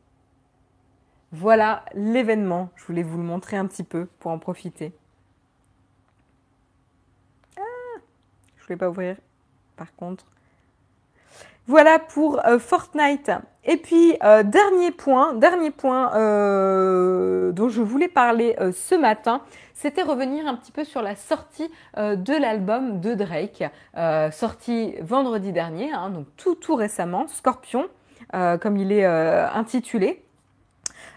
Voilà l'événement. Je voulais vous le montrer un petit peu pour en profiter. Ah, je ne voulais pas ouvrir. Par contre, voilà pour euh, Fortnite. Et puis, euh, dernier point, dernier point euh, dont je voulais parler ce matin, c'était revenir un petit peu sur la sortie de l'album de Drake, sorti vendredi dernier, hein, donc tout tout récemment, Scorpion, comme il est intitulé.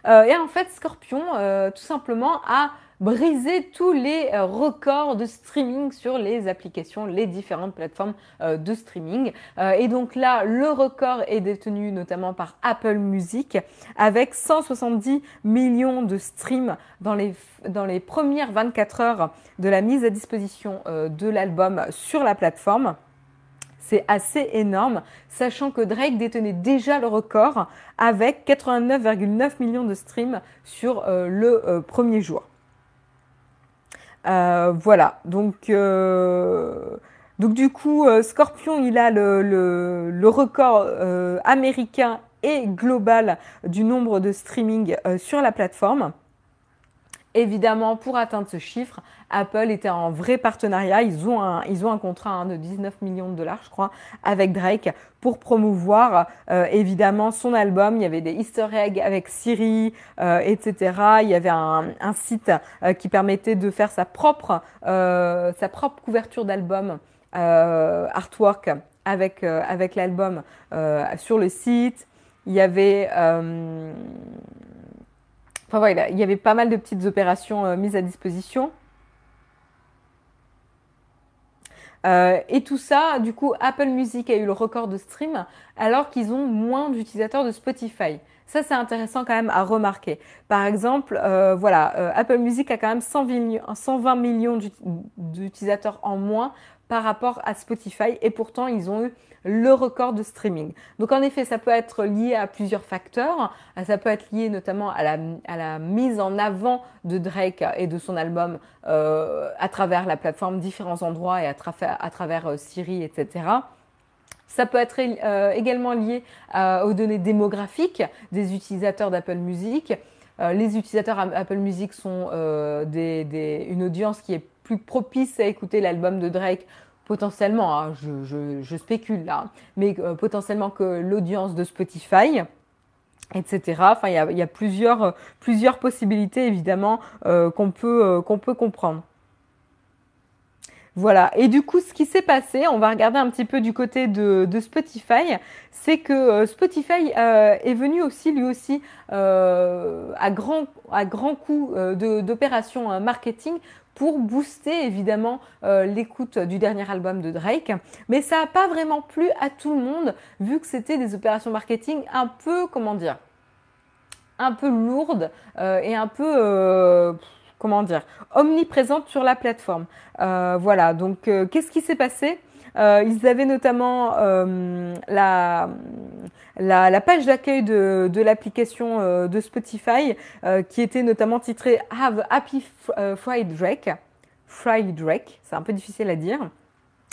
et en fait, Scorpion, tout simplement, a briser tous les euh, records de streaming sur les applications, les différentes plateformes euh, de streaming. Euh, et donc là, le record est détenu notamment par Apple Music avec 170 millions de streams dans les, dans les premières 24 heures de la mise à disposition de l'album sur la plateforme. C'est assez énorme, sachant que Drake détenait déjà le record avec 89,9 millions de streams sur le premier jour. Euh, voilà, donc, euh, donc du coup, euh, Scorpion, il a le, le, record américain et global du nombre de streaming sur la plateforme. Évidemment, pour atteindre ce chiffre, Apple était en vrai partenariat. Ils ont un, ils ont un contrat hein, de 19 millions de dollars, je crois, avec Drake pour promouvoir euh, évidemment son album. Il y avait des easter eggs avec Siri, euh, etc. Il y avait un, site euh, qui permettait de faire sa propre, sa propre couverture d'album, artwork avec, avec l'album sur le site. Il y avait Enfin voilà, il y avait pas mal de petites opérations euh, mises à disposition. Euh, et tout ça, du coup, Apple Music a eu le record de stream alors qu'ils ont moins d'utilisateurs de Spotify. Ça, c'est intéressant quand même à remarquer. Par exemple, euh, voilà, Apple Music a quand même 120 millions d'utilisateurs en moins par rapport à Spotify et pourtant ils ont eu le record de streaming. Donc en effet, ça peut être lié à plusieurs facteurs. Ça peut être lié notamment à la, mise en avant de Drake et de son album euh, à travers la plateforme, différents endroits et à, travers euh, Siri, etc. Ça peut être euh, également lié aux données démographiques des utilisateurs d'Apple Music. Les utilisateurs Apple Music sont une audience qui est propice à écouter l'album de Drake potentiellement, hein, je, spécule là, mais euh, potentiellement que l'audience de Spotify, etc. Enfin, il y a, plusieurs, plusieurs possibilités évidemment euh, qu'on peut, euh, comprendre. Voilà. Et du coup, ce qui s'est passé, on va regarder un petit peu du côté de, Spotify, c'est que euh, Spotify euh, est venu aussi, lui aussi, euh, à grand à grand coup d'opérations marketing pour booster évidemment l'écoute du dernier album de Drake. Mais ça n'a pas vraiment plu à tout le monde, vu que c'était des opérations marketing un peu, comment dire, un peu lourdes et un peu comment dire, omniprésente sur la plateforme. Euh, voilà, donc euh, qu'est-ce qui s'est passé? euh, Ils avaient notamment la, la, page d'accueil de, l'application de Spotify qui était notamment titrée Have Happy Friday Drake. Friday Drake, c'est un peu difficile à dire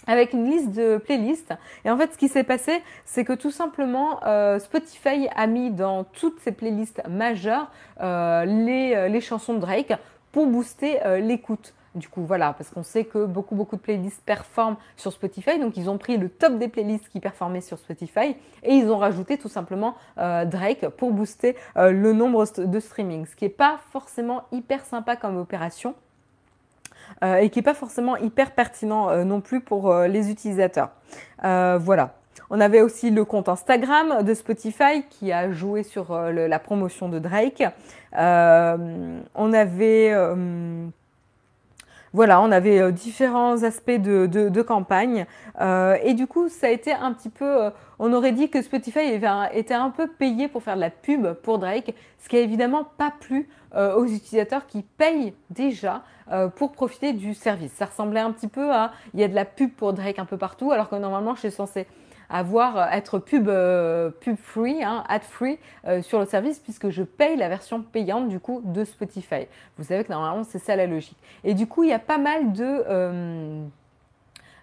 avec une liste de playlists. Et en fait, ce qui s'est passé, c'est que tout simplement, Spotify a mis dans toutes ses playlists majeures les, chansons de Drake pour booster euh, l'écoute. Du coup, voilà, parce qu'on sait que beaucoup, beaucoup de playlists performent sur Spotify. Donc, ils ont pris le top des playlists qui performaient sur Spotify et ils ont rajouté tout simplement euh, Drake pour booster euh, le nombre de streaming. Ce qui n'est pas forcément hyper sympa comme opération. et qui n'est pas forcément hyper pertinent non plus pour les utilisateurs. voilà. On avait aussi le compte Instagram de Spotify qui a joué sur euh, la promotion de Drake. Euh, on avait euh, voilà, on avait différents aspects de, campagne. et du coup, ça a été un petit peu. on aurait dit que Spotify était un peu payé pour faire de la pub pour Drake, ce qui n'a évidemment pas plu aux utilisateurs qui payent déjà pour profiter du service. Ça ressemblait un petit peu à. Il y a de la pub pour Drake un peu partout, alors que normalement, je suis censée avoir euh, être pub euh, pub free, hein, ad free euh, sur le service puisque je paye la version payante du coup de Spotify. Vous savez que normalement c'est ça la logique. Et du coup il y a pas mal de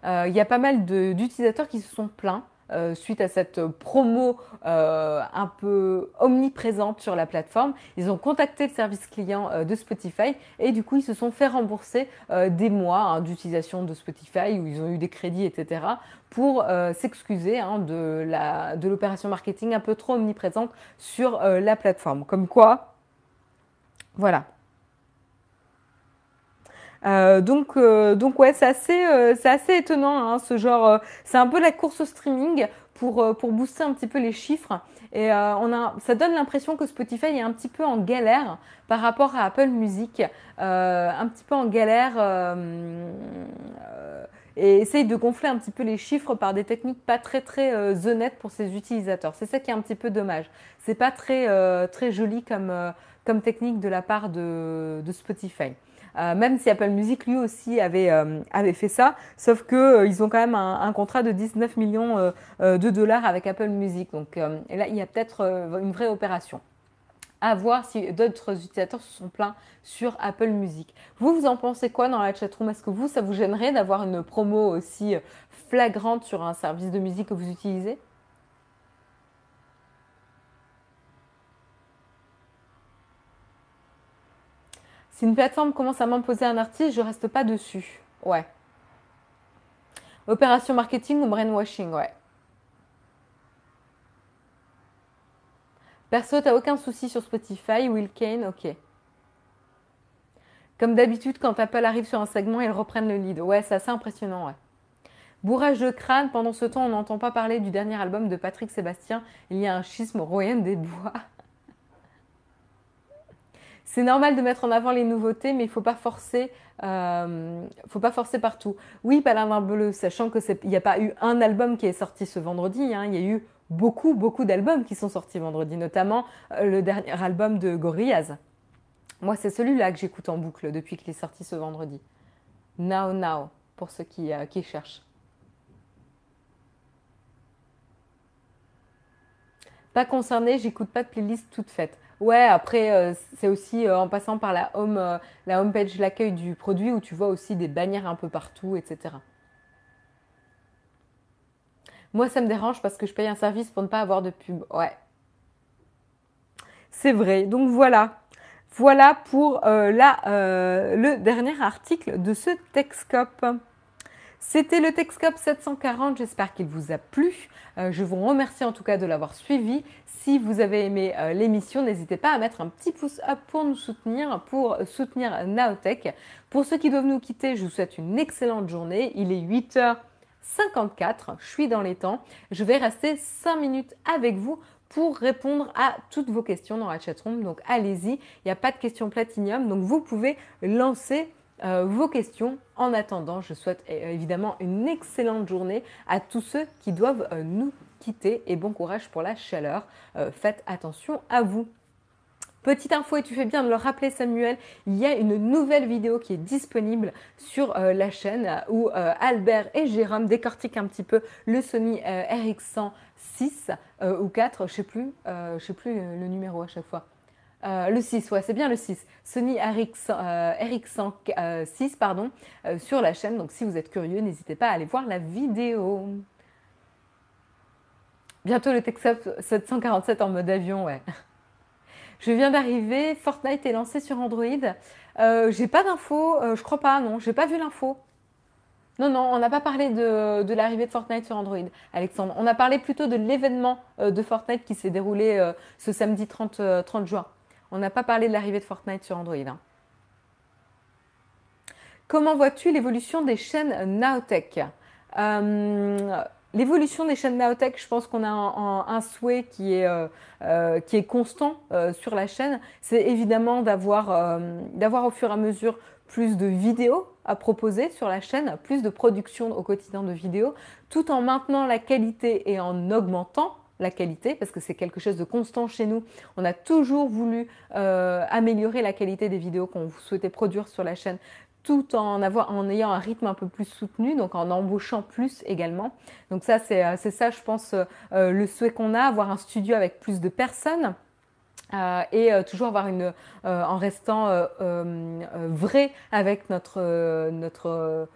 il y a pas mal d'utilisateurs qui se sont plaints euh, suite à cette promo euh, un peu omniprésente sur la plateforme. Ils ont contacté le service client euh, de Spotify et du coup ils se sont fait rembourser des mois hein, d'utilisation de Spotify où ils ont eu des crédits, etc. pour s'excuser hein, de l'opération marketing un peu trop omniprésente sur la plateforme. Comme quoi, voilà. Euh, donc, euh, donc ouais, c'est assez, euh, c'est assez étonnant, hein, ce genre. c'est un peu la course au streaming pour, pour booster un petit peu les chiffres. Et on a, ça donne l'impression que Spotify est un petit peu en galère par rapport à Apple Music, un petit peu en galère et essaye de gonfler un petit peu les chiffres par des techniques pas très très honnêtes pour ses utilisateurs. C'est ça qui est un petit peu dommage. C'est pas très très joli comme comme technique de la part de, de Spotify. Euh, même si Apple Music lui aussi avait, euh, fait ça, sauf qu'ils euh, ont quand même un, contrat de 19 millions de dollars avec Apple Music. Donc là, il y a peut-être une vraie opération à voir si d'autres utilisateurs se sont plaints sur Apple Music. Vous, vous en pensez quoi dans la chatroom? Est-ce que vous, ça vous gênerait d'avoir une promo aussi flagrante sur un service de musique que vous utilisez? Si une plateforme commence à m'imposer un artiste, je reste pas dessus. Ouais. Opération marketing ou brainwashing, ouais. Perso, t'as aucun souci sur Spotify, Will Kane, ok. Comme d'habitude, quand Apple arrive sur un segment, ils reprennent le lead. Ouais, c'est assez impressionnant, ouais. Bourrage de crâne, pendant ce temps, on n'entend pas parler du dernier album de Patrick Sébastien. Il y a un schisme royen des bois. C'est normal de mettre en avant les nouveautés, mais il ne faut pas forcer. Euh, faut pas forcer partout. Oui, Paladin Bleu, sachant que il n'y a pas eu un album qui est sorti ce vendredi. Hein, il y a eu beaucoup, beaucoup d'albums qui sont sortis vendredi, notamment euh, le dernier album de Gorillaz. Moi, c'est celui-là que j'écoute en boucle depuis qu'il est sorti ce vendredi. Now Now, pour ceux qui, euh, qui cherchent. Pas concerné, j'écoute pas de playlist toute faite. Ouais, après, euh, c'est aussi euh, en passant par la home, euh, la home page, l'accueil du produit, où tu vois aussi des bannières un peu partout, etc. Moi, ça me dérange parce que je paye un service pour ne pas avoir de pub. Ouais. C'est vrai. Donc voilà. Voilà pour la, le dernier article de ce Texcope. C'était le Texcope 740, j'espère qu'il vous a plu. Euh, je vous remercie en tout cas de l'avoir suivi. Si vous avez aimé euh, l'émission, n'hésitez pas à mettre un petit pouce up pour nous soutenir, pour soutenir Naotech. Pour ceux qui doivent nous quitter, je vous souhaite une excellente journée. Il est 8h54, je suis dans les temps. Je vais rester 5 minutes avec vous pour répondre à toutes vos questions dans la chatroom. Donc allez-y, il n'y a pas de questions platinium, donc vous pouvez lancer euh, vos questions. En attendant, je souhaite euh, évidemment une excellente journée à tous ceux qui doivent euh, nous quitter et bon courage pour la chaleur. faites attention à vous. Petite info, et tu fais bien de le rappeler Samuel, il y a une nouvelle vidéo qui est disponible sur la chaîne où Albert et Jérôme décortiquent un petit peu le Sony RX100 6 ou 4, je sais plus, je sais plus le numéro à chaque fois. Euh, le 6, ouais, c'est bien le 6. Sony RX, euh, RX106, euh, pardon, sur la chaîne. Donc si vous êtes curieux, n'hésitez pas à aller voir la vidéo. Bientôt le Texas 747 en mode avion, ouais. Je viens d'arriver, Fortnite est lancé sur Android. j'ai pas d'infos, je crois pas, non, j'ai pas vu l'info. Non, non, on n'a pas parlé de, l'arrivée de Fortnite sur Android, Alexandre. On a parlé plutôt de l'événement de Fortnite qui s'est déroulé ce samedi 30, 30 juin. On n'a pas parlé de l'arrivée de Fortnite sur Android. Hein. Comment vois-tu l'évolution des chaînes Naotech? Euh, L'évolution des chaînes Naotech, je pense qu'on a un, souhait qui est, euh, euh, constant sur la chaîne. C'est évidemment d'avoir au fur et à mesure plus de vidéos à proposer sur la chaîne, plus de production au quotidien de vidéos, tout en maintenant la qualité et en augmentant la qualité parce que c'est quelque chose de constant chez nous. On a toujours voulu euh, améliorer la qualité des vidéos qu'on souhaitait produire sur la chaîne tout en, avoir, en ayant un rythme un peu plus soutenu, donc en embauchant plus également. Donc ça, c'est euh, ça, je pense, euh, le souhait qu'on a, avoir un studio avec plus de personnes. et toujours avoir une en restant vrai avec notre notre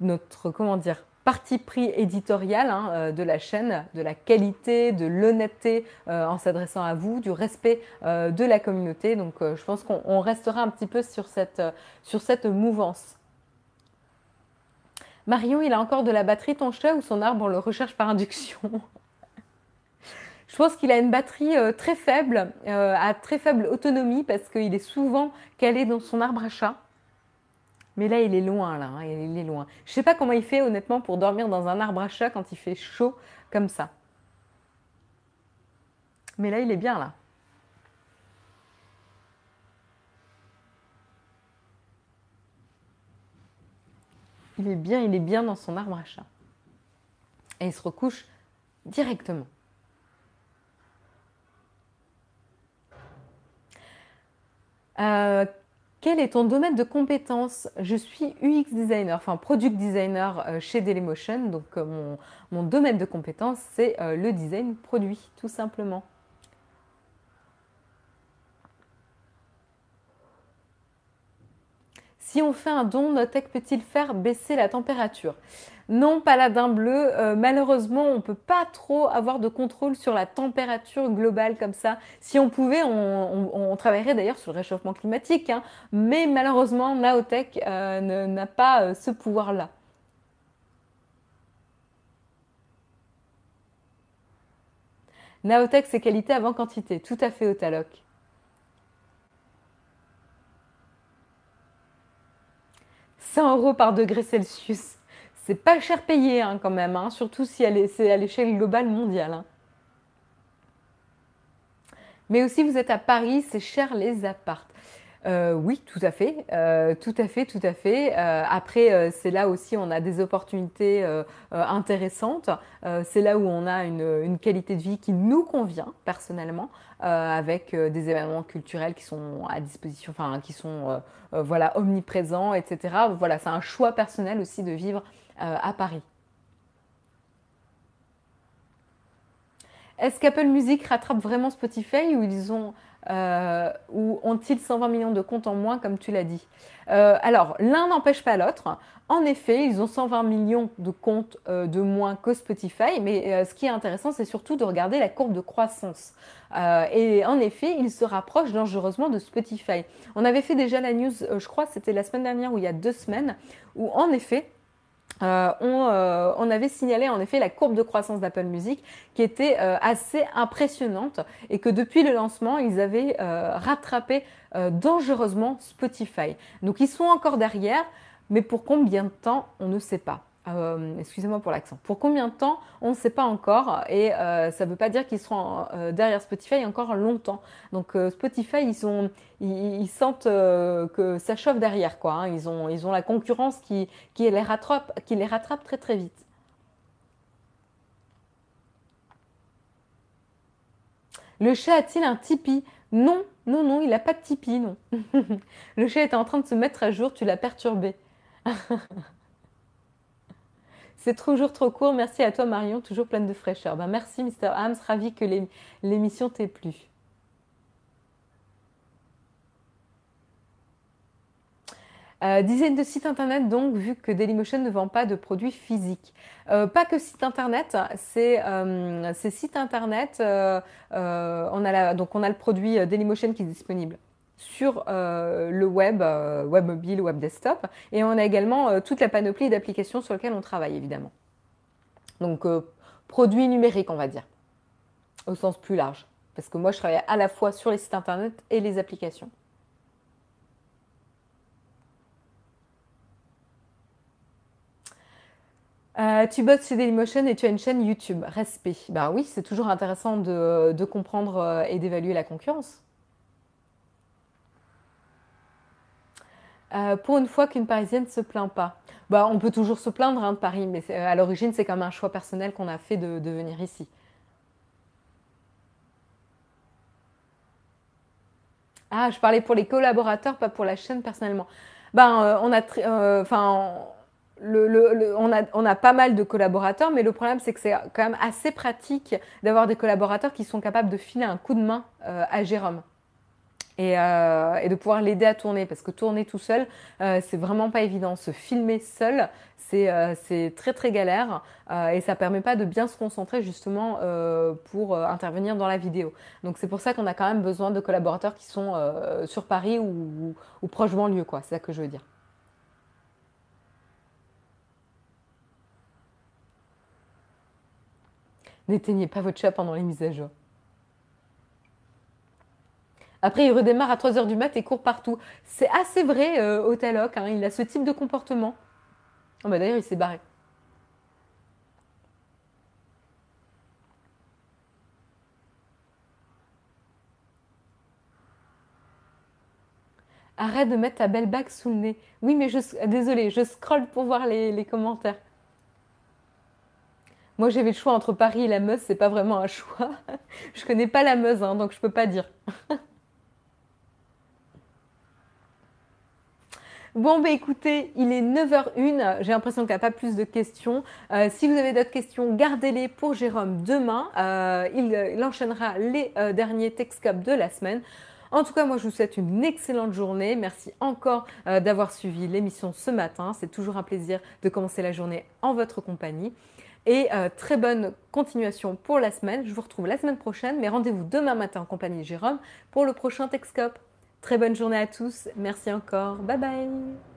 notre comment dire parti pris éditorial hein, euh, de la chaîne, de la qualité, de l'honnêteté euh, en s'adressant à vous, du respect euh, de la communauté. Donc je pense qu'on restera un petit peu sur cette, sur cette mouvance. Marion, il a encore de la batterie ton chat ou son arbre, on le recherche par induction Je pense qu'il a une batterie très faible, à très faible autonomie parce qu'il est souvent calé dans son arbre à chat. Mais là, il est loin, là, hein, il est loin. Je sais pas comment il fait, honnêtement, pour dormir dans un arbre à chat quand il fait chaud comme ça. Mais là, il est bien, là. Il est bien, il est bien dans son arbre à chat. Et il se recouche directement. Euh, quel est ton domaine de compétence? Je suis UX designer, enfin product designer euh, chez Dailymotion. Donc euh, mon, domaine de compétence, c'est euh, le design produit, tout simplement. Si on fait un don, Notech peut-il faire baisser la température? Non, paladin bleu, euh, malheureusement, on ne peut pas trop avoir de contrôle sur la température globale comme ça. Si on pouvait, on, travaillerait d'ailleurs sur le réchauffement climatique, hein. mais malheureusement, Naotech euh, n'a pas euh, ce pouvoir-là. Naotech, c'est qualité avant quantité, tout à fait, Otaloc. « 100 euros par degré Celsius c'est pas cher payé hein, quand même, hein, surtout si c'est à l'échelle globale mondiale. Hein. Mais aussi, vous êtes à Paris, c'est cher les appartes. Euh, oui, tout à fait, euh, tout à fait, tout à fait. Euh, après, c'est là aussi on a des opportunités intéressantes. c'est là où on a une, qualité de vie qui nous convient personnellement, avec des événements culturels qui sont à disposition, enfin qui sont voilà omniprésents, etc. Voilà, c'est un choix personnel aussi de vivre à Paris. Est-ce qu'Apple Music rattrape vraiment Spotify ou euh, ont-ils 120 millions de comptes en moins, comme tu l'as dit? Euh, Alors, l'un n'empêche pas l'autre. En effet, ils ont 120 millions de comptes euh, de moins que Spotify, mais ce qui est intéressant, c'est surtout de regarder la courbe de croissance. et en effet, ils se rapprochent dangereusement de Spotify. On avait fait déjà la news, je crois, c'était la semaine dernière ou il y a deux semaines, où en effet, euh, on, avait signalé en effet la courbe de croissance d'Apple Music qui était assez impressionnante et que depuis le lancement, ils avaient rattrapé dangereusement Spotify. Donc ils sont encore derrière, mais pour combien de temps, on ne sait pas. Euh, excusez-moi pour l'accent. Pour combien de temps On ne sait pas encore et euh, ça ne veut pas dire qu'ils seront euh, derrière Spotify encore longtemps. Donc Spotify, ils, sentent que ça chauffe derrière quoi. Hein. Ils, ont, la concurrence qui, qui, les rattrape, qui les rattrape très très vite. Le chat a-t-il un Tipeee? Non, non, non, il n'a pas de Tipeee, non. Le chat était en train de se mettre à jour, tu l'as perturbé. C'est toujours trop court. Merci à toi, Marion, toujours pleine de fraîcheur. Ben, merci, Mr. Hams. Ravi que l'émission t'ait plu. Euh, dizaines de sites internet donc, vu que Dailymotion ne vend pas de produits physiques. Euh, pas que site internet, c'est euh, sites internet. on, a donc on a le produit Dailymotion qui est disponible sur euh, le web, euh, web mobile, web desktop. Et on a également euh, toute la panoplie d'applications sur lesquelles on travaille, évidemment. Donc, produits numériques, on va dire, au sens plus large. Parce que moi, je travaille à la fois sur les sites internet et les applications. tu bosses chez Dailymotion et tu as une chaîne YouTube. Respect. Ben oui, c'est toujours intéressant de comprendre et d'évaluer la concurrence. Euh, pour une fois qu'une Parisienne ne se plaint pas. Bah, on peut toujours se plaindre hein, de Paris, mais euh, à l'origine, c'est comme un choix personnel qu'on a fait de, venir ici. Ah, je parlais pour les collaborateurs, pas pour la chaîne personnellement. Ben, euh, on a, enfin, on, a, on a pas mal de collaborateurs, mais le problème, c'est que c'est quand même assez pratique d'avoir des collaborateurs qui sont capables de filer un coup de main à Jérôme. Euh, et, de pouvoir l'aider à tourner. Parce que tourner tout seul euh, c'est vraiment pas évident. Se filmer seul c'est euh, très très galère. Et ça permet pas de bien se concentrer justement pour intervenir dans la vidéo. Donc c'est pour ça qu'on a quand même besoin de collaborateurs qui sont sur Paris ou, ou, proche banlieue quoi. C'est ça que je veux dire. N'éteignez pas votre chat pendant les mises à jour. Après, il redémarre à 3h du mat et court partout. C'est assez vrai euh, hein. il a ce type de comportement. Oh, bah, D'ailleurs, il s'est barré. Arrête de mettre ta belle bague sous le nez. Oui, mais je. Désolée, je scrolle pour voir les, commentaires. Moi, j'avais le choix entre Paris et la Meuse, c'est pas vraiment un choix. je connais pas la Meuse, hein, donc je peux pas dire. Bon, bah écoutez, il est 9h01. J'ai l'impression qu'il n'y a pas plus de questions. Euh, si vous avez d'autres questions, gardez-les pour Jérôme demain. Euh, il, enchaînera les euh, derniers Texcop de la semaine. En tout cas, moi, je vous souhaite une excellente journée. Merci encore d'avoir suivi l'émission ce matin. C'est toujours un plaisir de commencer la journée en votre compagnie. Et très bonne continuation pour la semaine. Je vous retrouve la semaine prochaine, mais rendez-vous demain matin en compagnie de Jérôme pour le prochain Texcop. Très bonne journée à tous. Merci encore. Bye bye.